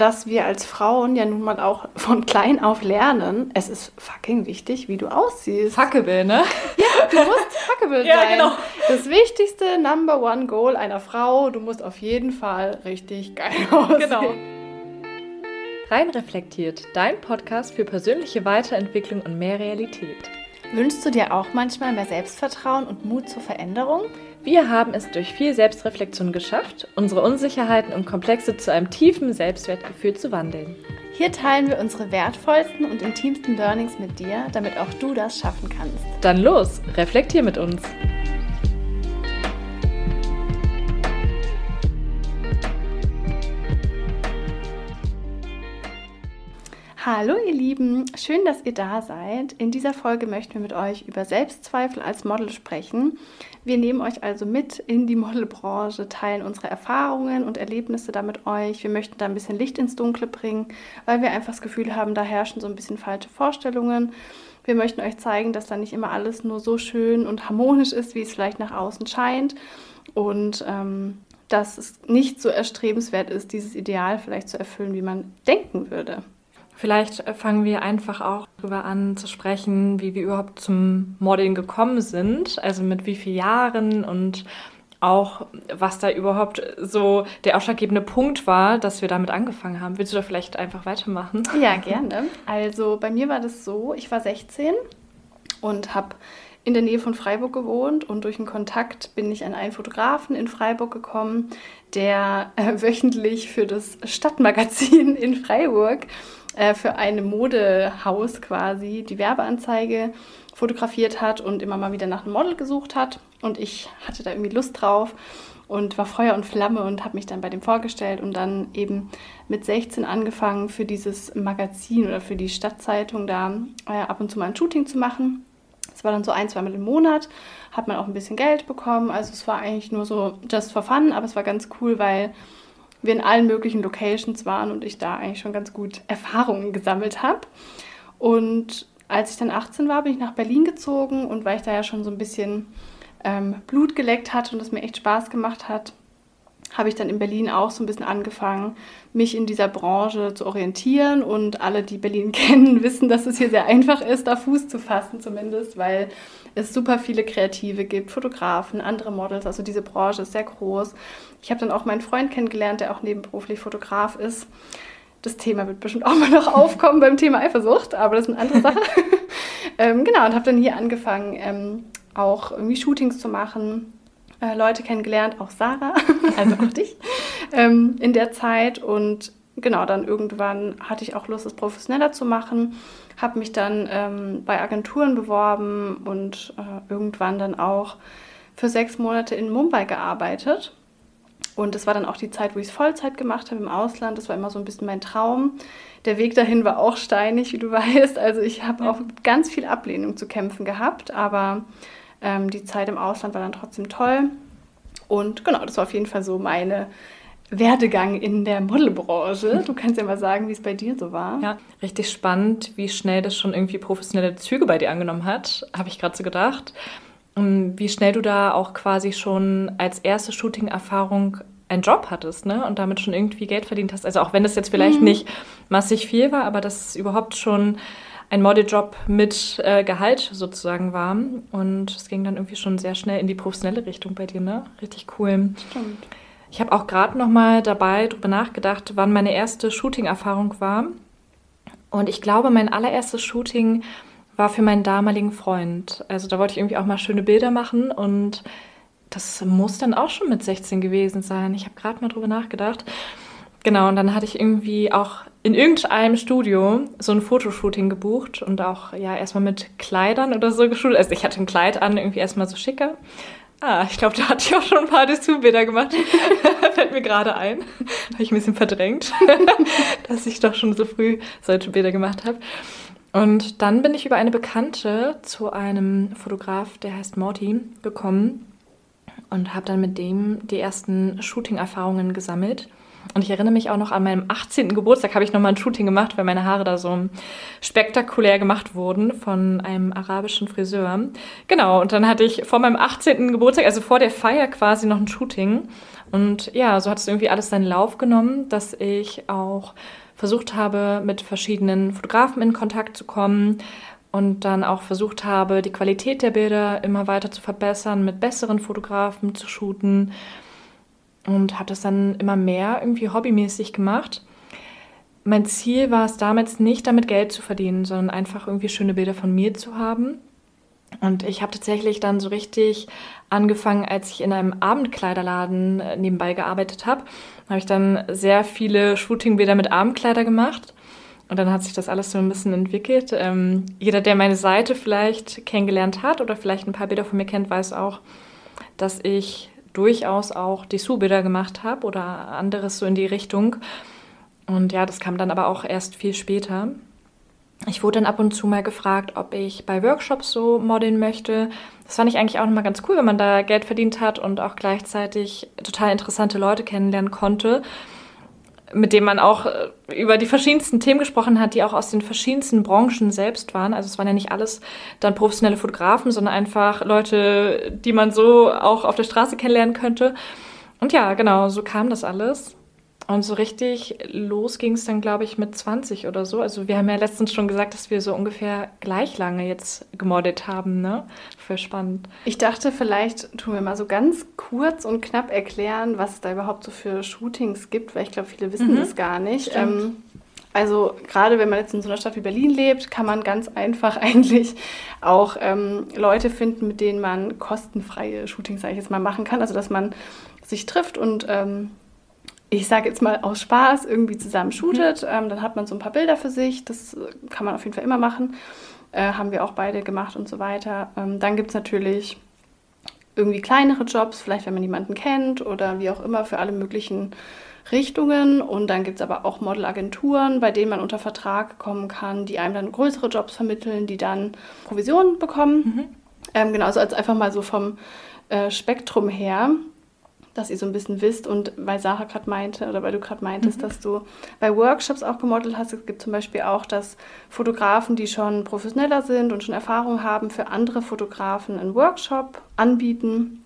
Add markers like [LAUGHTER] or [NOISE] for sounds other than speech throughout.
dass wir als Frauen ja nun mal auch von klein auf lernen, es ist fucking wichtig, wie du aussiehst. Fuckable, ne? Ja, du musst fuckable [LAUGHS] Ja, sein. genau. Das wichtigste Number One Goal einer Frau, du musst auf jeden Fall richtig geil [LAUGHS] aussehen. Genau. Rein reflektiert, dein Podcast für persönliche Weiterentwicklung und mehr Realität. Wünschst du dir auch manchmal mehr Selbstvertrauen und Mut zur Veränderung? Wir haben es durch viel Selbstreflexion geschafft, unsere Unsicherheiten und Komplexe zu einem tiefen Selbstwertgefühl zu wandeln. Hier teilen wir unsere wertvollsten und intimsten Learnings mit dir, damit auch du das schaffen kannst. Dann los, reflektier mit uns. Hallo ihr Lieben, schön, dass ihr da seid. In dieser Folge möchten wir mit euch über Selbstzweifel als Model sprechen. Wir nehmen euch also mit in die Modelbranche, teilen unsere Erfahrungen und Erlebnisse da mit euch. Wir möchten da ein bisschen Licht ins Dunkle bringen, weil wir einfach das Gefühl haben, da herrschen so ein bisschen falsche Vorstellungen. Wir möchten euch zeigen, dass da nicht immer alles nur so schön und harmonisch ist, wie es vielleicht nach außen scheint. Und ähm, dass es nicht so erstrebenswert ist, dieses Ideal vielleicht zu erfüllen, wie man denken würde. Vielleicht äh, fangen wir einfach auch darüber an zu sprechen, wie wir überhaupt zum Modeln gekommen sind, also mit wie vielen Jahren und auch, was da überhaupt so der ausschlaggebende Punkt war, dass wir damit angefangen haben. Willst du da vielleicht einfach weitermachen? Ja, gerne. [LAUGHS] Also bei mir war das so, ich war 16 und habe in der Nähe von Freiburg gewohnt und durch einen Kontakt bin ich an einen Fotografen in Freiburg gekommen, der äh, [LAUGHS] wöchentlich für das Stadtmagazin in Freiburg äh, für ein Modehaus quasi die Werbeanzeige fotografiert hat und immer mal wieder nach einem Model gesucht hat. Und ich hatte da irgendwie Lust drauf und war Feuer und Flamme und habe mich dann bei dem vorgestellt und dann eben mit 16 angefangen für dieses Magazin oder für die Stadtzeitung da äh, ab und zu mal ein Shooting zu machen. Es war dann so ein, zweimal im Monat, hat man auch ein bisschen Geld bekommen. Also es war eigentlich nur so just for fun, aber es war ganz cool, weil wir in allen möglichen Locations waren und ich da eigentlich schon ganz gut Erfahrungen gesammelt habe. Und als ich dann 18 war, bin ich nach Berlin gezogen und weil ich da ja schon so ein bisschen ähm, Blut geleckt hatte und es mir echt Spaß gemacht hat, habe ich dann in Berlin auch so ein bisschen angefangen, mich in dieser Branche zu orientieren. Und alle, die Berlin [LAUGHS] kennen, wissen, dass es hier sehr einfach ist, da Fuß zu fassen zumindest, weil es super viele Kreative gibt, Fotografen, andere Models. Also diese Branche ist sehr groß. Ich habe dann auch meinen Freund kennengelernt, der auch nebenberuflich Fotograf ist. Das Thema wird bestimmt auch mal noch [LAUGHS] aufkommen beim Thema Eifersucht, aber das ist eine andere Sache. [LAUGHS] ähm, genau, und habe dann hier angefangen, ähm, auch irgendwie Shootings zu machen, äh, Leute kennengelernt, auch Sarah, [LAUGHS] also auch dich, ähm, in der Zeit. Und genau, dann irgendwann hatte ich auch Lust, es professioneller zu machen, habe mich dann ähm, bei Agenturen beworben und äh, irgendwann dann auch für sechs Monate in Mumbai gearbeitet. Und das war dann auch die Zeit, wo ich es Vollzeit gemacht habe im Ausland. Das war immer so ein bisschen mein Traum. Der Weg dahin war auch steinig, wie du [LAUGHS] weißt. Also ich habe Ja. auch ganz viel Ablehnung zu kämpfen gehabt, aber ähm, die Zeit im Ausland war dann trotzdem toll. Und genau, das war auf jeden Fall so meine Werdegang in der Modelbranche. Du kannst ja mal sagen, wie es bei dir so war. Ja, richtig spannend, wie schnell das schon irgendwie professionelle Züge bei dir angenommen hat, habe ich gerade so gedacht. Und wie schnell du da auch quasi schon als erste Shooting-Erfahrung einen Job hattest, ne? Und damit schon irgendwie Geld verdient hast. Also auch wenn das jetzt vielleicht Mhm. nicht massig viel war, aber dass es überhaupt schon ein Modeljob mit äh, Gehalt sozusagen war. Und es ging dann irgendwie schon sehr schnell in die professionelle Richtung bei dir, ne? Richtig cool. Stimmt. Ich habe auch gerade noch mal dabei drüber nachgedacht, wann meine erste Shooting-Erfahrung war. Und ich glaube, mein allererstes Shooting war für meinen damaligen Freund. Also da wollte ich irgendwie auch mal schöne Bilder machen und das muss dann auch schon mit 16 gewesen sein. Ich habe gerade mal drüber nachgedacht. Genau, und dann hatte ich irgendwie auch in irgendeinem Studio so ein Fotoshooting gebucht und auch ja erstmal mit Kleidern oder so geschult. Also ich hatte ein Kleid an, irgendwie erstmal so schicker. Ah, ich glaube, da hatte ich auch schon ein paar Dessous-Bilder gemacht. [LAUGHS] Fällt mir gerade ein. Habe ich ein bisschen verdrängt, [LAUGHS] dass ich doch schon so früh solche Bilder gemacht habe. Und dann bin ich über eine Bekannte zu einem Fotograf, der heißt Morty, gekommen und habe dann mit dem die ersten Shooting-Erfahrungen gesammelt. Und ich erinnere mich auch noch an meinem 18. Geburtstag habe ich nochmal ein Shooting gemacht, weil meine Haare da so spektakulär gemacht wurden von einem arabischen Friseur. Genau, und dann hatte ich vor meinem 18. Geburtstag, also vor der Feier quasi noch ein Shooting. Und ja, so hat es irgendwie alles seinen Lauf genommen, dass ich auch versucht habe, mit verschiedenen Fotografen in Kontakt zu kommen und dann auch versucht habe, die Qualität der Bilder immer weiter zu verbessern, mit besseren Fotografen zu shooten und habe das dann immer mehr irgendwie hobbymäßig gemacht. Mein Ziel war es damals nicht, damit Geld zu verdienen, sondern einfach irgendwie schöne Bilder von mir zu haben. Und ich habe tatsächlich dann so richtig angefangen, als ich in einem Abendkleiderladen äh, nebenbei gearbeitet habe. Habe ich dann sehr viele Shootingbilder mit Abendkleider gemacht. Und dann hat sich das alles so ein bisschen entwickelt. Ähm, jeder, der meine Seite vielleicht kennengelernt hat oder vielleicht ein paar Bilder von mir kennt, weiß auch, dass ich durchaus auch Dessous-Bilder gemacht habe oder anderes so in die Richtung. Und ja, das kam dann aber auch erst viel später. Ich wurde dann ab und zu mal gefragt, ob ich bei Workshops so modeln möchte. Das fand ich eigentlich auch nochmal ganz cool, wenn man da Geld verdient hat und auch gleichzeitig total interessante Leute kennenlernen konnte mit dem man auch äh, über die verschiedensten Themen gesprochen hat, die auch aus den verschiedensten Branchen selbst waren. Also es waren ja nicht alles dann professionelle Fotografen, sondern einfach Leute, die man so auch auf der Straße kennenlernen könnte. Und ja, genau, so kam das alles. Und so richtig los ging es dann, glaube ich, mit 20 oder so. Also wir haben ja letztens schon gesagt, dass wir so ungefähr gleich lange jetzt gemoddet haben, ne? Voll spannend. Ich dachte, vielleicht tun wir mal so ganz kurz und knapp erklären, was es da überhaupt so für Shootings gibt, weil ich glaube, viele wissen mhm. das gar nicht. Ähm, also gerade wenn man jetzt in so einer Stadt wie Berlin lebt, kann man ganz einfach [LAUGHS] eigentlich auch ähm, Leute finden, mit denen man kostenfreie Shootings, sage ich jetzt mal, machen kann. Also dass man sich trifft und ähm, ich sage jetzt mal aus Spaß, irgendwie zusammen shootet. Mhm. Ähm, dann hat man so ein paar Bilder für sich. Das kann man auf jeden Fall immer machen. Äh, haben wir auch beide gemacht und so weiter. Ähm, dann gibt es natürlich irgendwie kleinere Jobs, vielleicht wenn man jemanden kennt oder wie auch immer, für alle möglichen Richtungen. Und dann gibt es aber auch Modelagenturen, bei denen man unter Vertrag kommen kann, die einem dann größere Jobs vermitteln, die dann Provisionen bekommen. Mhm. Ähm, genau, also als einfach mal so vom äh, Spektrum her dass ihr so ein bisschen wisst und weil Sarah gerade meinte oder weil du gerade meintest, mhm. dass du bei Workshops auch gemodelt hast. Es gibt zum Beispiel auch, dass Fotografen, die schon professioneller sind und schon Erfahrung haben, für andere Fotografen einen Workshop anbieten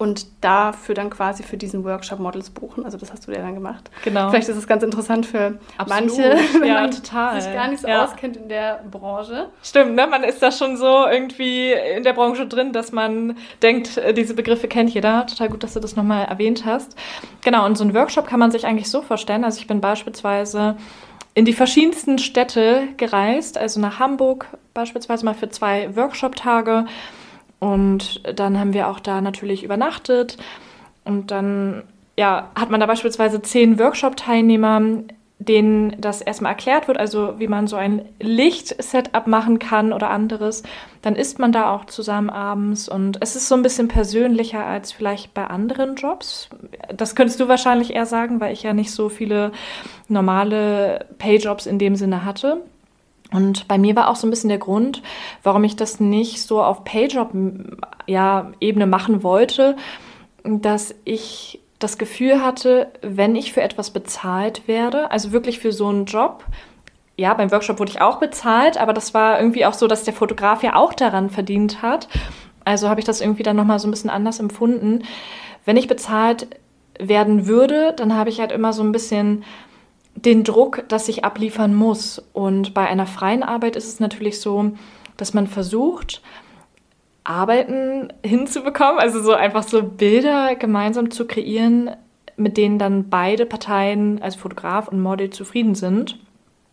und dafür dann quasi für diesen Workshop Models buchen. Also das hast du ja dann gemacht. Genau. Vielleicht ist es ganz interessant für Absolut. manche, [LAUGHS] wenn ja, man total. sich gar nicht so ja. auskennt in der Branche. Stimmt, ne? Man ist da schon so irgendwie in der Branche drin, dass man denkt, äh, diese Begriffe kennt jeder. Total gut, dass du das nochmal erwähnt hast. Genau, und so einen Workshop kann man sich eigentlich so vorstellen. Also ich bin beispielsweise in die verschiedensten Städte gereist, also nach Hamburg beispielsweise mal für zwei Workshop-Tage und dann haben wir auch da natürlich übernachtet. Und dann ja, hat man da beispielsweise zehn Workshop-Teilnehmer, denen das erstmal erklärt wird, also wie man so ein Licht-Setup machen kann oder anderes. Dann isst man da auch zusammen abends und es ist so ein bisschen persönlicher als vielleicht bei anderen Jobs. Das könntest du wahrscheinlich eher sagen, weil ich ja nicht so viele normale Pay-Jobs in dem Sinne hatte. Und bei mir war auch so ein bisschen der Grund, warum ich das nicht so auf Payjob-Ebene machen wollte, dass ich das Gefühl hatte, wenn ich für etwas bezahlt werde, also wirklich für so einen Job, ja, beim Workshop wurde ich auch bezahlt, aber das war irgendwie auch so, dass der Fotograf ja auch daran verdient hat. Also habe ich das irgendwie dann nochmal so ein bisschen anders empfunden. Wenn ich bezahlt werden würde, dann habe ich halt immer so ein bisschen den Druck, dass ich abliefern muss. Und bei einer freien Arbeit ist es natürlich so, dass man versucht, Arbeiten hinzubekommen, also so einfach so Bilder gemeinsam zu kreieren, mit denen dann beide Parteien, also Fotograf und Model, zufrieden sind.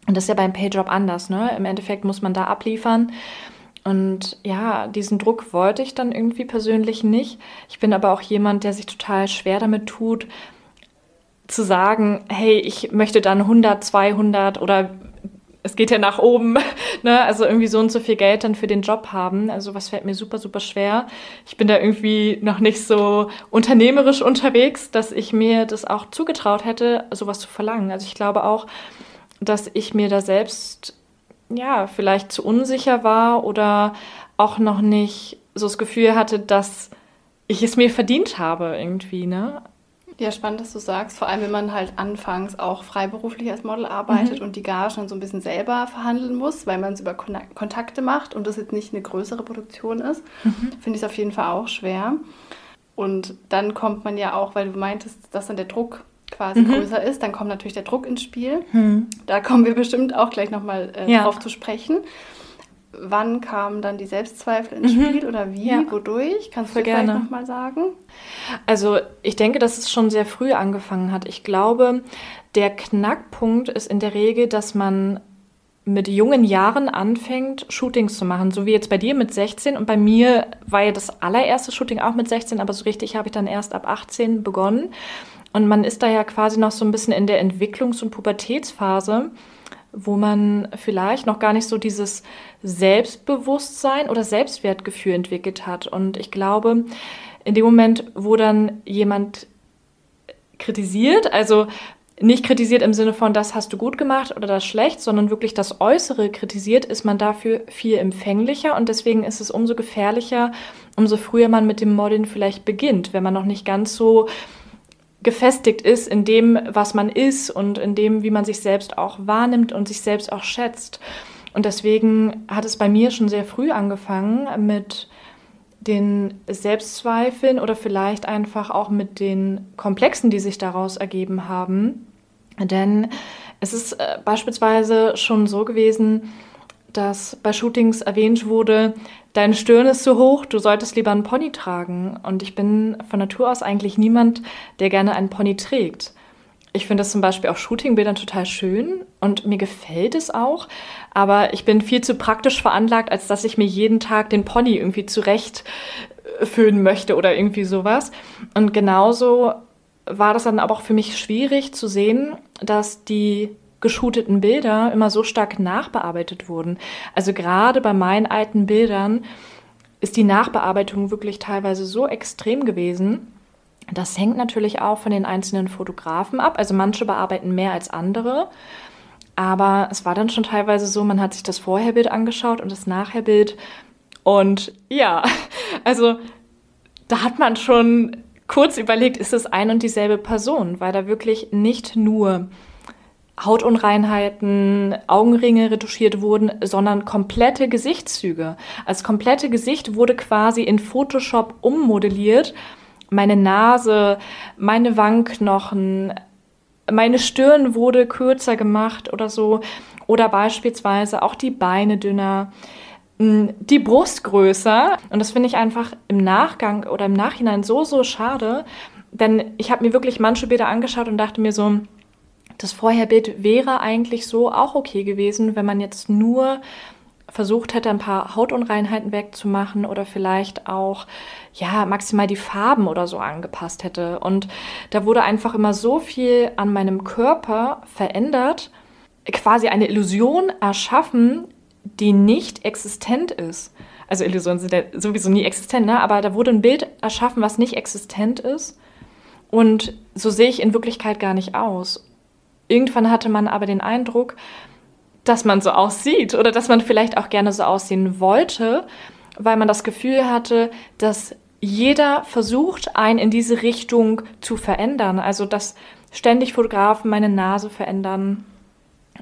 Und das ist ja beim Payjob anders, ne? Im Endeffekt muss man da abliefern. Und ja, diesen Druck wollte ich dann irgendwie persönlich nicht. Ich bin aber auch jemand, der sich total schwer damit tut, zu sagen, hey, ich möchte dann 100, 200 oder es geht ja nach oben, [LAUGHS] ne? also irgendwie so und so viel Geld dann für den Job haben. Also was fällt mir super, super schwer. Ich bin da irgendwie noch nicht so unternehmerisch unterwegs, dass ich mir das auch zugetraut hätte, sowas zu verlangen. Also ich glaube auch, dass ich mir da selbst ja vielleicht zu unsicher war oder auch noch nicht so das Gefühl hatte, dass ich es mir verdient habe irgendwie, ne? Ja, spannend, dass du sagst. Vor allem, wenn man halt anfangs auch freiberuflich als Model arbeitet mhm. und die Gage dann so ein bisschen selber verhandeln muss, weil man es über Kon Kontakte macht und das jetzt nicht eine größere Produktion ist, mhm. finde ich es auf jeden Fall auch schwer. Und dann kommt man ja auch, weil du meintest, dass dann der Druck quasi mhm. größer ist, dann kommt natürlich der Druck ins Spiel. Mhm. Da kommen wir bestimmt auch gleich nochmal äh, ja. drauf zu sprechen. Wann kamen dann die Selbstzweifel ins mhm. Spiel oder wie, ja. wodurch? Kannst du gerne. vielleicht nochmal sagen? Also ich denke, dass es schon sehr früh angefangen hat. Ich glaube, der Knackpunkt ist in der Regel, dass man mit jungen Jahren anfängt, Shootings zu machen, so wie jetzt bei dir mit 16 und bei mir war ja das allererste Shooting auch mit 16, aber so richtig habe ich dann erst ab 18 begonnen und man ist da ja quasi noch so ein bisschen in der Entwicklungs- und Pubertätsphase, wo man vielleicht noch gar nicht so dieses Selbstbewusstsein oder Selbstwertgefühl entwickelt hat. Und ich glaube, in dem Moment, wo dann jemand kritisiert, also nicht kritisiert im Sinne von, das hast du gut gemacht oder das schlecht, sondern wirklich das Äußere kritisiert, ist man dafür viel empfänglicher. Und deswegen ist es umso gefährlicher, umso früher man mit dem Modeln vielleicht beginnt, wenn man noch nicht ganz so gefestigt ist in dem, was man ist und in dem, wie man sich selbst auch wahrnimmt und sich selbst auch schätzt. Und deswegen hat es bei mir schon sehr früh angefangen mit den Selbstzweifeln oder vielleicht einfach auch mit den Komplexen, die sich daraus ergeben haben. Denn es ist äh, beispielsweise schon so gewesen, dass bei Shootings erwähnt wurde, deine Stirn ist zu hoch, du solltest lieber einen Pony tragen. Und ich bin von Natur aus eigentlich niemand, der gerne einen Pony trägt. Ich finde das zum Beispiel auf Shootingbildern total schön und mir gefällt es auch. Aber ich bin viel zu praktisch veranlagt, als dass ich mir jeden Tag den Pony irgendwie zurecht föhnen möchte oder irgendwie sowas. Und genauso war das dann aber auch für mich schwierig zu sehen, dass die geshooteten Bilder immer so stark nachbearbeitet wurden. Also gerade bei meinen alten Bildern ist die Nachbearbeitung wirklich teilweise so extrem gewesen, das hängt natürlich auch von den einzelnen Fotografen ab. Also manche bearbeiten mehr als andere. Aber es war dann schon teilweise so, man hat sich das Vorherbild angeschaut und das Nachherbild. Und ja, [LAUGHS] also da hat man schon kurz überlegt, ist es ein und dieselbe Person, weil da wirklich nicht nur Hautunreinheiten, Augenringe retuschiert wurden, sondern komplette Gesichtszüge. Als komplette Gesicht wurde quasi in Photoshop ummodelliert meine Nase, meine Wangenknochen, meine Stirn wurde kürzer gemacht oder so. Oder beispielsweise auch die Beine dünner, die Brust größer. Und das finde ich einfach im Nachgang oder im Nachhinein so, so schade. Denn ich habe mir wirklich manche Bilder angeschaut und dachte mir so, das Vorherbild wäre eigentlich so auch okay gewesen, wenn man jetzt nur versucht hätte, ein paar Hautunreinheiten wegzumachen oder vielleicht auch, ja, maximal die Farben oder so angepasst hätte. Und da wurde einfach immer so viel an meinem Körper verändert, quasi eine Illusion erschaffen, die nicht existent ist. Also Illusionen sind ja sowieso nie existent, ne? aber da wurde ein Bild erschaffen, was nicht existent ist. Und so sehe ich in Wirklichkeit gar nicht aus. Irgendwann hatte man aber den Eindruck, dass man so aussieht oder dass man vielleicht auch gerne so aussehen wollte, weil man das Gefühl hatte, dass jeder versucht, einen in diese Richtung zu verändern. Also, dass ständig Fotografen meine Nase verändern.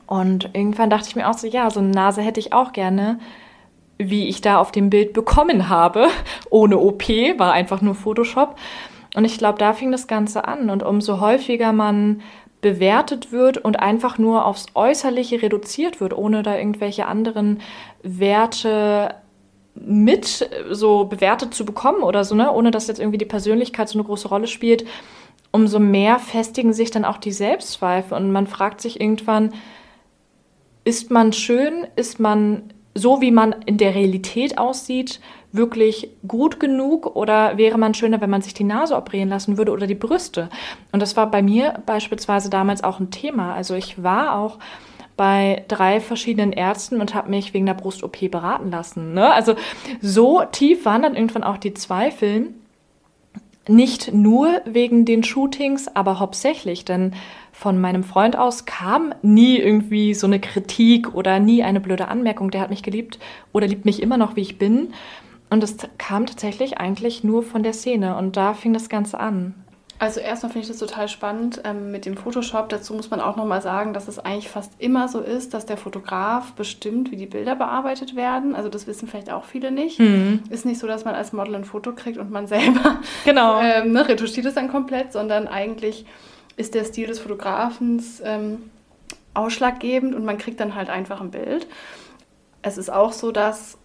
Und irgendwann dachte ich mir auch so, ja, so eine Nase hätte ich auch gerne, wie ich da auf dem Bild bekommen habe. [LAUGHS] Ohne OP, war einfach nur Photoshop. Und ich glaube, da fing das Ganze an. Und umso häufiger man bewertet wird und einfach nur aufs Äußerliche reduziert wird, ohne da irgendwelche anderen Werte mit so bewertet zu bekommen oder so, ne? ohne dass jetzt irgendwie die Persönlichkeit so eine große Rolle spielt, umso mehr festigen sich dann auch die Selbstzweifel und man fragt sich irgendwann, ist man schön, ist man so, wie man in der Realität aussieht, wirklich gut genug oder wäre man schöner, wenn man sich die Nase operieren lassen würde oder die Brüste? Und das war bei mir beispielsweise damals auch ein Thema. Also ich war auch bei drei verschiedenen Ärzten und habe mich wegen der Brust-OP beraten lassen. Ne? Also so tief waren dann irgendwann auch die Zweifel. Nicht nur wegen den Shootings, aber hauptsächlich, denn von meinem Freund aus kam nie irgendwie so eine Kritik oder nie eine blöde Anmerkung. Der hat mich geliebt oder liebt mich immer noch, wie ich bin. Und es kam tatsächlich eigentlich nur von der Szene und da fing das Ganze an. Also erstmal finde ich das total spannend ähm, mit dem Photoshop. Dazu muss man auch nochmal sagen, dass es eigentlich fast immer so ist, dass der Fotograf bestimmt, wie die Bilder bearbeitet werden. Also das wissen vielleicht auch viele nicht. Mhm. Ist nicht so, dass man als Model ein Foto kriegt und man [LAUGHS] selber genau. ähm, ne, retuschiert es dann komplett, sondern eigentlich ist der Stil des Fotografens ähm, ausschlaggebend und man kriegt dann halt einfach ein Bild. Es ist auch so, dass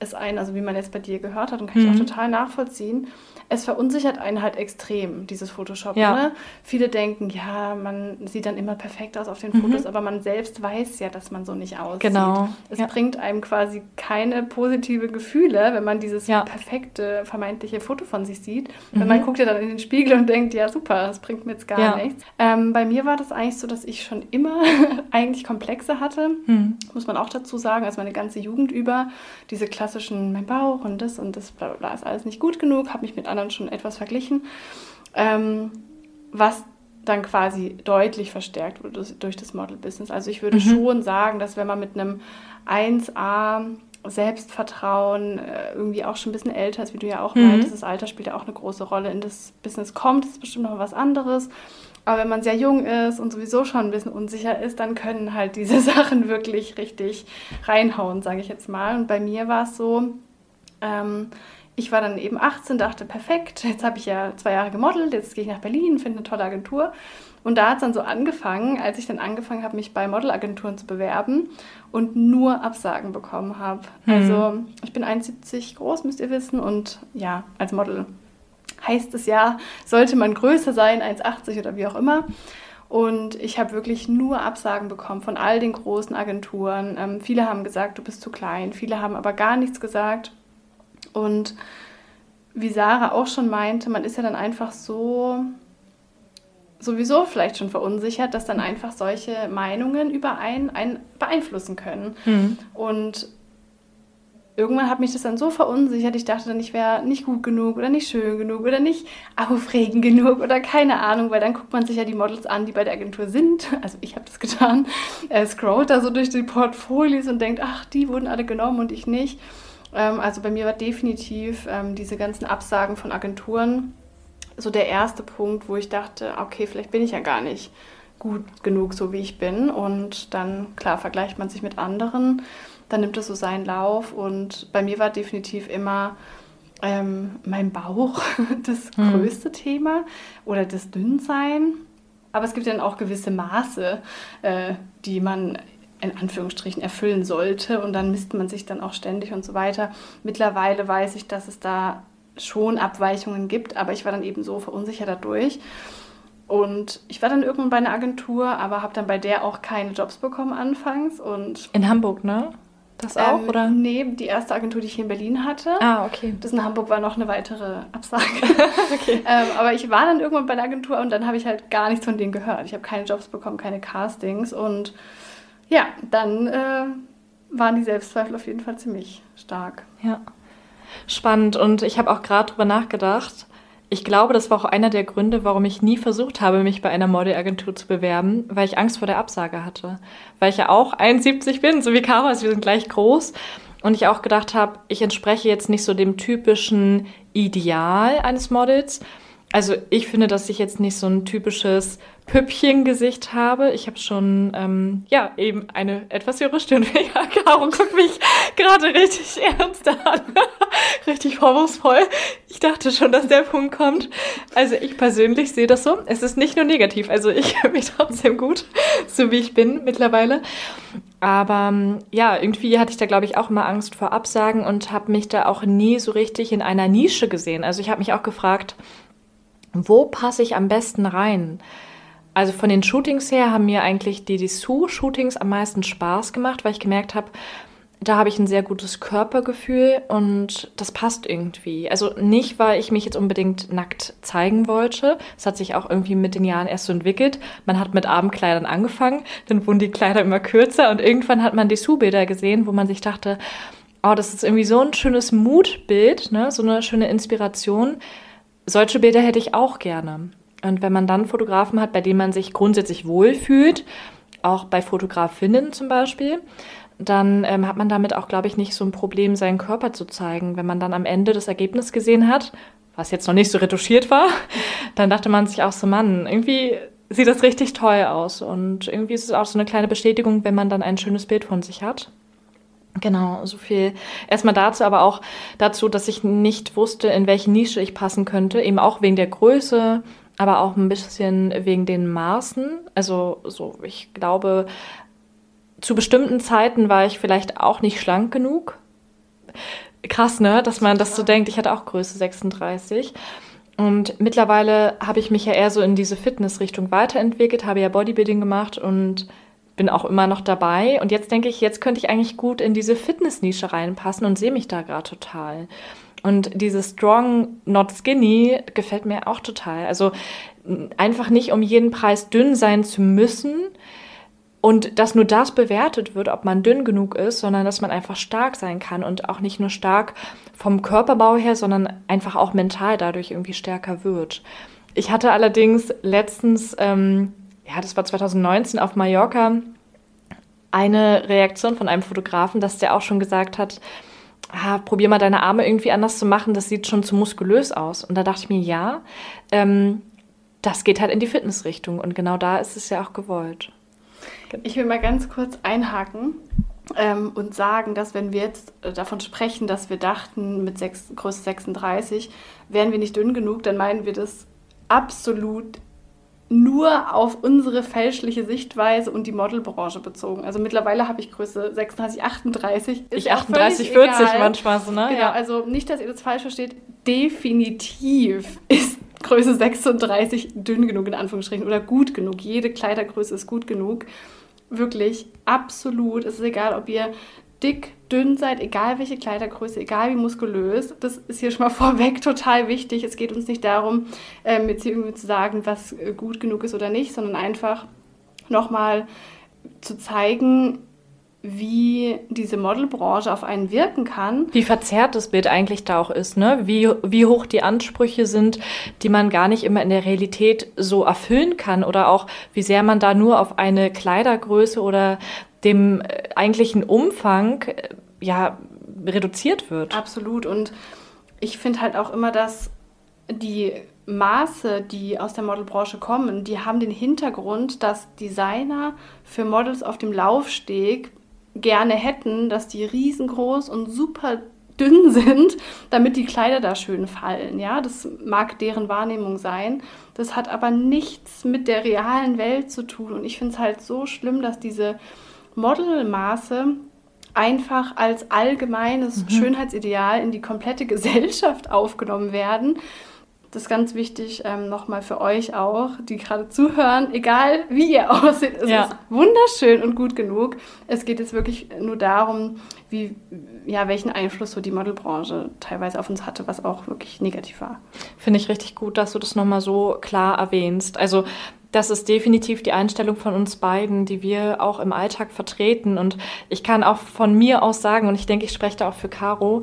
es einen, also wie man jetzt bei dir gehört hat, und kann mhm. ich auch mhm. total nachvollziehen, es verunsichert einen halt extrem, dieses Photoshop. Ja. Ne? Viele denken, ja, man sieht dann immer perfekt aus auf den mhm. Fotos, aber man selbst weiß ja, dass man so nicht aussieht. Genau. Es ja. bringt einem quasi keine positive Gefühle, wenn man dieses ja. perfekte, vermeintliche Foto von sich sieht. Mhm. Weil man guckt ja dann in den Spiegel und denkt, ja, super, das bringt mir jetzt gar nichts. Ähm, bei mir war das eigentlich so, dass ich schon immer [LAUGHS] eigentlich Komplexe hatte, mhm. muss man auch dazu sagen, also meine ganze Jugend über, diese klassischen, mein Bauch und das und das, bla, bla, ist alles nicht gut genug, habe mich mit anderen anderen schon etwas verglichen, ähm, was dann quasi deutlich verstärkt wurde durch das Model-Business. Also ich würde mhm. schon sagen, dass wenn man mit einem 1A Selbstvertrauen äh, irgendwie auch schon ein bisschen älter ist, wie du ja auch mhm. meintest, das Alter spielt ja auch eine große Rolle in das Business kommt, das ist bestimmt noch was anderes. Aber wenn man sehr jung ist und sowieso schon ein bisschen unsicher ist, dann können halt diese [LAUGHS] Sachen wirklich richtig reinhauen, sage ich jetzt mal. Und bei mir war es so, ähm, ich war dann eben 18, dachte, perfekt, jetzt habe ich ja zwei Jahre gemodelt, jetzt gehe ich nach Berlin, finde eine tolle Agentur. Und da hat es dann so angefangen, als ich dann angefangen habe, mich bei Modelagenturen zu bewerben und nur Absagen bekommen habe. Mhm. Also ich bin 1,70 groß, müsst ihr wissen. Und ja, als Model heißt es ja, sollte man größer sein, 1,80 oder wie auch immer. Und ich habe wirklich nur Absagen bekommen von all den großen Agenturen. Ähm, viele haben gesagt, du bist zu klein. Viele haben aber gar nichts gesagt. Und wie Sarah auch schon meinte, man ist ja dann einfach so sowieso vielleicht schon verunsichert, dass dann einfach solche Meinungen über einen, einen beeinflussen können. Mhm. Und irgendwann hat mich das dann so verunsichert, ich dachte dann, ich wäre nicht gut genug oder nicht schön genug oder nicht aufregend genug oder keine Ahnung, weil dann guckt man sich ja die Models an, die bei der Agentur sind. [LAUGHS] Also ich habe das getan. Er scrollt da so durch die Portfolios und denkt, ach, die wurden alle genommen und ich nicht. Ähm, also bei mir war definitiv ähm, diese ganzen Absagen von Agenturen so der erste Punkt, wo ich dachte, okay, vielleicht bin ich ja gar nicht gut genug, so wie ich bin. Und dann, klar, vergleicht man sich mit anderen, dann nimmt es so seinen Lauf. Und bei mir war definitiv immer ähm, mein Bauch [LAUGHS] das hm. größte Thema oder das Dünnsein. Aber es gibt dann auch gewisse Maße, äh, die man in Anführungsstrichen erfüllen sollte und dann misst man sich dann auch ständig und so weiter. Mittlerweile weiß ich, dass es da schon Abweichungen gibt, aber ich war dann eben so verunsichert dadurch. Und ich war dann irgendwann bei einer Agentur, aber habe dann bei der auch keine Jobs bekommen anfangs. Und in Hamburg, ne? Das auch, ähm, oder? Nee, die erste Agentur, die ich hier in Berlin hatte. Ah, okay. Das in Hamburg war noch eine weitere Absage. [LAUGHS] okay. ähm, aber ich war dann irgendwann bei der Agentur und dann habe ich halt gar nichts von denen gehört. Ich habe keine Jobs bekommen, keine Castings und ja, dann äh, waren die Selbstzweifel auf jeden Fall ziemlich stark. Ja. Spannend. Und ich habe auch gerade drüber nachgedacht. Ich glaube, das war auch einer der Gründe, warum ich nie versucht habe, mich bei einer Modelagentur zu bewerben, weil ich Angst vor der Absage hatte. Weil ich ja auch 71 bin, so wie Caro ist, wir sind gleich groß. Und ich auch gedacht habe, ich entspreche jetzt nicht so dem typischen Ideal eines Models. Also ich finde, dass ich jetzt nicht so ein typisches Püppchengesicht habe. Ich habe schon, ähm, ja, eben eine etwas höhere Stirn. ja, Caro guckt mich gerade richtig [LAUGHS] ernst an. [LAUGHS] richtig vorwurfsvoll. Ich dachte schon, dass der Punkt kommt. Also ich persönlich sehe das so. Es ist nicht nur negativ. Also ich [LAUGHS] höre mich trotzdem gut, so wie ich bin mittlerweile. Aber ja, irgendwie hatte ich da, glaube ich, auch immer Angst vor Absagen und habe mich da auch nie so richtig in einer Nische gesehen. Also ich habe mich auch gefragt, wo passe ich am besten rein? Also von den Shootings her haben mir eigentlich die Dessous-Shootings am meisten Spaß gemacht, weil ich gemerkt habe, da habe ich ein sehr gutes Körpergefühl und das passt irgendwie. Also nicht, weil ich mich jetzt unbedingt nackt zeigen wollte. Das hat sich auch irgendwie mit den Jahren erst so entwickelt. Man hat mit Abendkleidern angefangen, dann wurden die Kleider immer kürzer und irgendwann hat man Dessous-Bilder gesehen, wo man sich dachte, oh, das ist irgendwie so ein schönes Mutbild, ne? so eine schöne Inspiration. Solche Bilder hätte ich auch gerne. Und wenn man dann Fotografen hat, bei denen man sich grundsätzlich wohlfühlt, auch bei Fotografinnen zum Beispiel, dann ähm, hat man damit auch, glaube ich, nicht so ein Problem, seinen Körper zu zeigen. Wenn man dann am Ende das Ergebnis gesehen hat, was jetzt noch nicht so retuschiert war, [LAUGHS] dann dachte man sich auch so, Mann, irgendwie sieht das richtig toll aus. Und irgendwie ist es auch so eine kleine Bestätigung, wenn man dann ein schönes Bild von sich hat. Genau, so viel erstmal dazu, aber auch dazu, dass ich nicht wusste, in welche Nische ich passen könnte, eben auch wegen der Größe, aber auch ein bisschen wegen den Maßen. Also so, ich glaube, zu bestimmten Zeiten war ich vielleicht auch nicht schlank genug. Krass, ne, dass man das so denkt. Ich hatte auch Größe 36. Und mittlerweile habe ich mich ja eher so in diese Fitnessrichtung weiterentwickelt, habe ja Bodybuilding gemacht und bin auch immer noch dabei. Und jetzt denke ich, jetzt könnte ich eigentlich gut in diese Fitnessnische reinpassen und sehe mich da gerade total. Und dieses Strong, Not Skinny gefällt mir auch total. Also einfach nicht um jeden Preis dünn sein zu müssen, und dass nur das bewertet wird, ob man dünn genug ist, sondern dass man einfach stark sein kann und auch nicht nur stark vom Körperbau her, sondern einfach auch mental dadurch irgendwie stärker wird. Ich hatte allerdings letztens, ähm, ja, das war 2019 auf Mallorca, eine Reaktion von einem Fotografen, dass der auch schon gesagt hat, ah, probier mal deine Arme irgendwie anders zu machen, das sieht schon zu muskulös aus. Und da dachte ich mir, ja, ähm, das geht halt in die Fitnessrichtung und genau da ist es ja auch gewollt. Ich will mal ganz kurz einhaken ähm, und sagen, dass wenn wir jetzt äh, davon sprechen, dass wir dachten, mit 6, Größe 36 wären wir nicht dünn genug, dann meinen wir das absolut nur auf unsere fälschliche Sichtweise und die Modelbranche bezogen. Also mittlerweile habe ich Größe 36, 38. ich 38, 40 egal. manchmal so, ne? Genau, ja. also nicht, dass ihr das falsch versteht. Definitiv ist Größe 36 dünn genug in Anführungsstrichen oder gut genug. Jede Kleidergröße ist gut genug. Wirklich absolut. Es ist egal, ob ihr dick, dünn seid, egal welche Kleidergröße, egal wie muskulös. Das ist hier schon mal [LAUGHS] vorweg total wichtig. Es geht uns nicht darum, ähm, jetzt hier irgendwie zu sagen, was äh, gut genug ist oder nicht, sondern einfach nochmal zu zeigen, wie diese Modelbranche auf einen wirken kann. Wie verzerrt das Bild eigentlich da auch ist, ne? Wie, wie hoch die Ansprüche sind, die man gar nicht immer in der Realität so erfüllen kann oder auch wie sehr man da nur auf eine Kleidergröße oder dem äh, eigentlichen Umfang äh, ja reduziert wird. Absolut und ich finde halt auch immer, dass die Maße, die aus der Modelbranche kommen, die haben den Hintergrund, dass Designer für Models auf dem Laufsteg gerne hätten, dass die riesengroß und super dünn [LAUGHS] sind, damit die Kleider da schön fallen. Ja, das mag deren Wahrnehmung sein. Das hat aber nichts mit der realen Welt zu tun. Und ich finde es halt so schlimm, dass diese Modelmaße einfach als allgemeines mhm. Schönheitsideal in die komplette [LAUGHS] Gesellschaft aufgenommen werden das ist ganz wichtig ähm, nochmal für euch auch, die gerade zuhören, egal wie ihr [LAUGHS] aussieht, es ja. ist wunderschön und gut genug. Es geht jetzt wirklich nur darum, wie, ja, welchen Einfluss so die Modelbranche teilweise auf uns hatte, was auch wirklich negativ war. Finde ich richtig gut, dass du das nochmal so klar erwähnst. Also das ist definitiv die Einstellung von uns beiden, die wir auch im Alltag vertreten. Und ich kann auch von mir aus sagen, und ich denke, ich spreche da auch für Caro,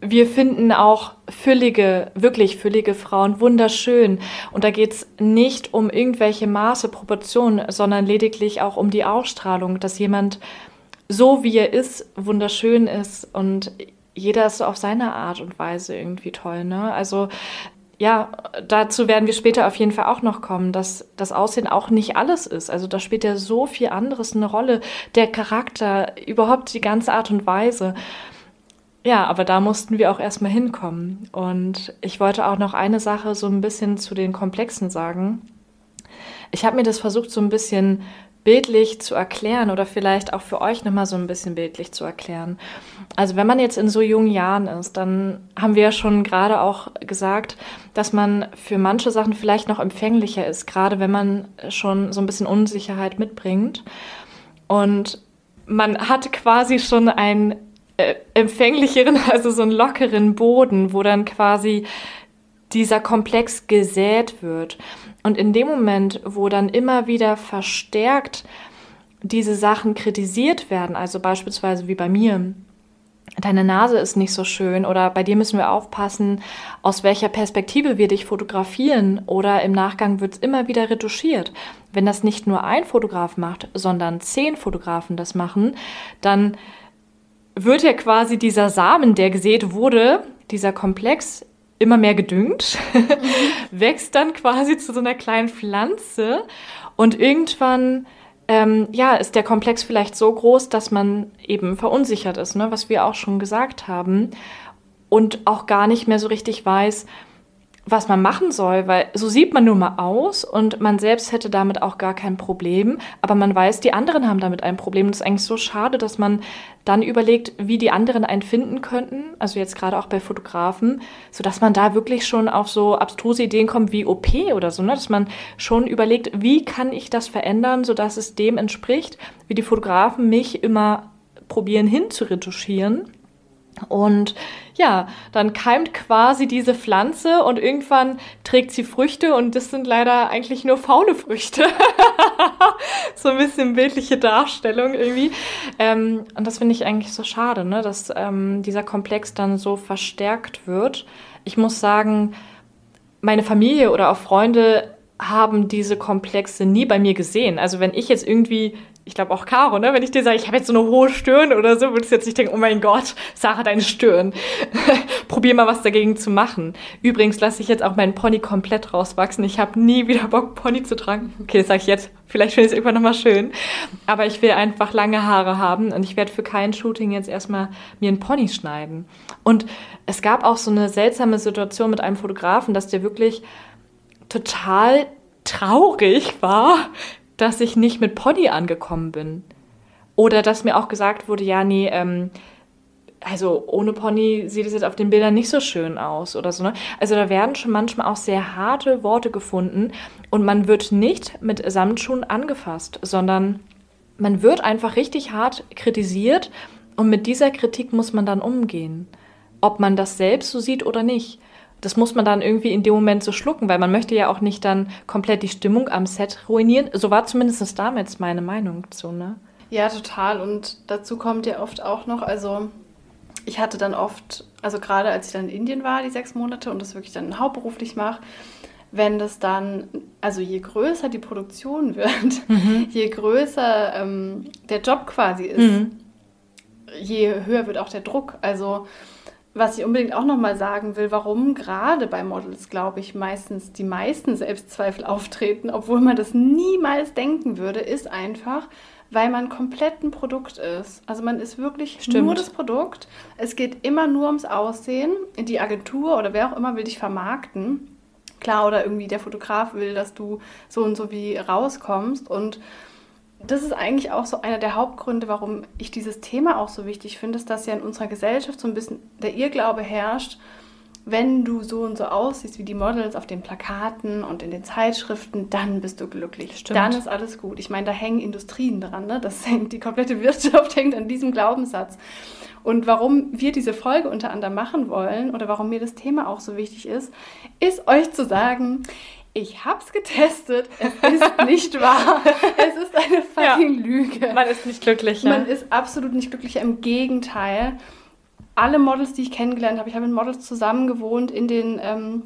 wir finden auch füllige, wirklich füllige Frauen wunderschön. Und da geht es nicht um irgendwelche Maße, Proportionen, sondern lediglich auch um die Ausstrahlung, dass jemand so wie er ist, wunderschön ist und jeder ist so auf seine Art und Weise irgendwie toll. Ne? Also ja, dazu werden wir später auf jeden Fall auch noch kommen, dass das Aussehen auch nicht alles ist. Also da spielt ja so viel anderes eine Rolle. Der Charakter, überhaupt die ganze Art und Weise. Ja, aber da mussten wir auch erstmal hinkommen. Und ich wollte auch noch eine Sache so ein bisschen zu den Komplexen sagen. Ich habe mir das versucht, so ein bisschen bildlich zu erklären oder vielleicht auch für euch nochmal so ein bisschen bildlich zu erklären. Also wenn man jetzt in so jungen Jahren ist, dann haben wir ja schon gerade auch gesagt, dass man für manche Sachen vielleicht noch empfänglicher ist, gerade wenn man schon so ein bisschen Unsicherheit mitbringt. Und man hat quasi schon ein äh, empfänglicheren, [LAUGHS] also so einen lockeren Boden, wo dann quasi dieser Komplex gesät wird. Und in dem Moment, wo dann immer wieder verstärkt diese Sachen kritisiert werden, also beispielsweise wie bei mir, deine Nase ist nicht so schön oder bei dir müssen wir aufpassen, aus welcher Perspektive wir dich fotografieren oder im Nachgang wird es immer wieder retuschiert. Wenn das nicht nur ein Fotograf macht, sondern zehn Fotografen das machen, dann wird ja quasi dieser Samen, der gesät wurde, dieser Komplex, immer mehr gedüngt, [LAUGHS] wächst dann quasi zu so einer kleinen Pflanze und irgendwann ähm, ja, ist der Komplex vielleicht so groß, dass man eben verunsichert ist, ne? was wir auch schon gesagt haben und auch gar nicht mehr so richtig weiß, was man machen soll, weil so sieht man nun mal aus und man selbst hätte damit auch gar kein Problem, aber man weiß, die anderen haben damit ein Problem. Und es ist eigentlich so schade, dass man dann überlegt, wie die anderen einen finden könnten, also jetzt gerade auch bei Fotografen, sodass man da wirklich schon auf so abstruse Ideen kommt wie OP oder so, ne? dass man schon überlegt, wie kann ich das verändern, sodass es dem entspricht, wie die Fotografen mich immer probieren hinzuretuschieren. Und ja, dann keimt quasi diese Pflanze und irgendwann trägt sie Früchte und das sind leider eigentlich nur faule Früchte. [LAUGHS] so ein bisschen bildliche Darstellung irgendwie. Ähm, und das finde ich eigentlich so schade, ne? dass ähm, dieser Komplex dann so verstärkt wird. Ich muss sagen, meine Familie oder auch Freunde haben diese Komplexe nie bei mir gesehen. Also wenn ich jetzt irgendwie ich glaube auch Caro, ne? Wenn ich dir sage, ich habe jetzt so eine hohe Stirn oder so, würdest du jetzt nicht denken, oh mein Gott, Sarah, deine Stirn. [LAUGHS] Probier mal was dagegen zu machen. Übrigens lasse ich jetzt auch meinen Pony komplett rauswachsen. Ich habe nie wieder Bock, Pony zu tragen. Okay, das sage ich jetzt. Vielleicht finde ich es irgendwann nochmal schön. Aber ich will einfach lange Haare haben und ich werde für kein Shooting jetzt erstmal mir einen Pony schneiden. Und es gab auch so eine seltsame Situation mit einem Fotografen, dass der wirklich total traurig war, dass ich nicht mit Pony angekommen bin. Oder dass mir auch gesagt wurde, ja, nee, ähm, also ohne Pony sieht es jetzt auf den Bildern nicht so schön aus oder so. Ne? Also da werden schon manchmal auch sehr harte Worte gefunden und man wird nicht mit Samtschuhen angefasst, sondern man wird einfach richtig hart kritisiert und mit dieser Kritik muss man dann umgehen. Ob man das selbst so sieht oder nicht das muss man dann irgendwie in dem Moment so schlucken, weil man möchte ja auch nicht dann komplett die Stimmung am Set ruinieren. So war zumindest damals meine Meinung zu, ne? Ja, total. Und dazu kommt ja oft auch noch, also ich hatte dann oft, also gerade als ich dann in Indien war, die sechs Monate und das wirklich dann hauptberuflich mache, wenn das dann, also je größer die Produktion [LAUGHS] wird, mhm. je größer ähm, der Job quasi ist, mhm. je höher wird auch der Druck. Also was ich unbedingt auch nochmal sagen will, warum gerade bei Models, glaube ich, meistens die meisten Selbstzweifel [LAUGHS] auftreten, obwohl man das niemals denken würde, ist einfach, weil man komplett ein Produkt ist. Also man ist wirklich Stimmt. nur das Produkt. Es geht immer nur ums Aussehen. Die Agentur oder wer auch immer will dich vermarkten. Klar, oder irgendwie der Fotograf will, dass du so und so wie rauskommst. Und das ist eigentlich auch so einer der Hauptgründe, warum ich dieses Thema auch so wichtig finde, ist, dass ja in unserer Gesellschaft so ein bisschen der Irrglaube herrscht, wenn du so und so aussiehst wie die Models auf den Plakaten und in den Zeitschriften, dann bist du glücklich. Stimmt. Dann ist alles gut. Ich meine, da hängen Industrien dran. Ne? Das [LAUGHS] hängt, die komplette Wirtschaft [LAUGHS] hängt an diesem Glaubenssatz. Und warum wir diese Folge unter anderem machen wollen oder warum mir das Thema auch so wichtig ist, ist euch zu sagen, ich hab's getestet, es ist nicht wahr. [LAUGHS] Es ist eine fucking ja, Lüge. Man ist nicht glücklicher. Man ist absolut nicht glücklicher. Im Gegenteil. Alle Models, die ich kennengelernt habe, ich habe mit Models zusammen gewohnt, in den, ähm,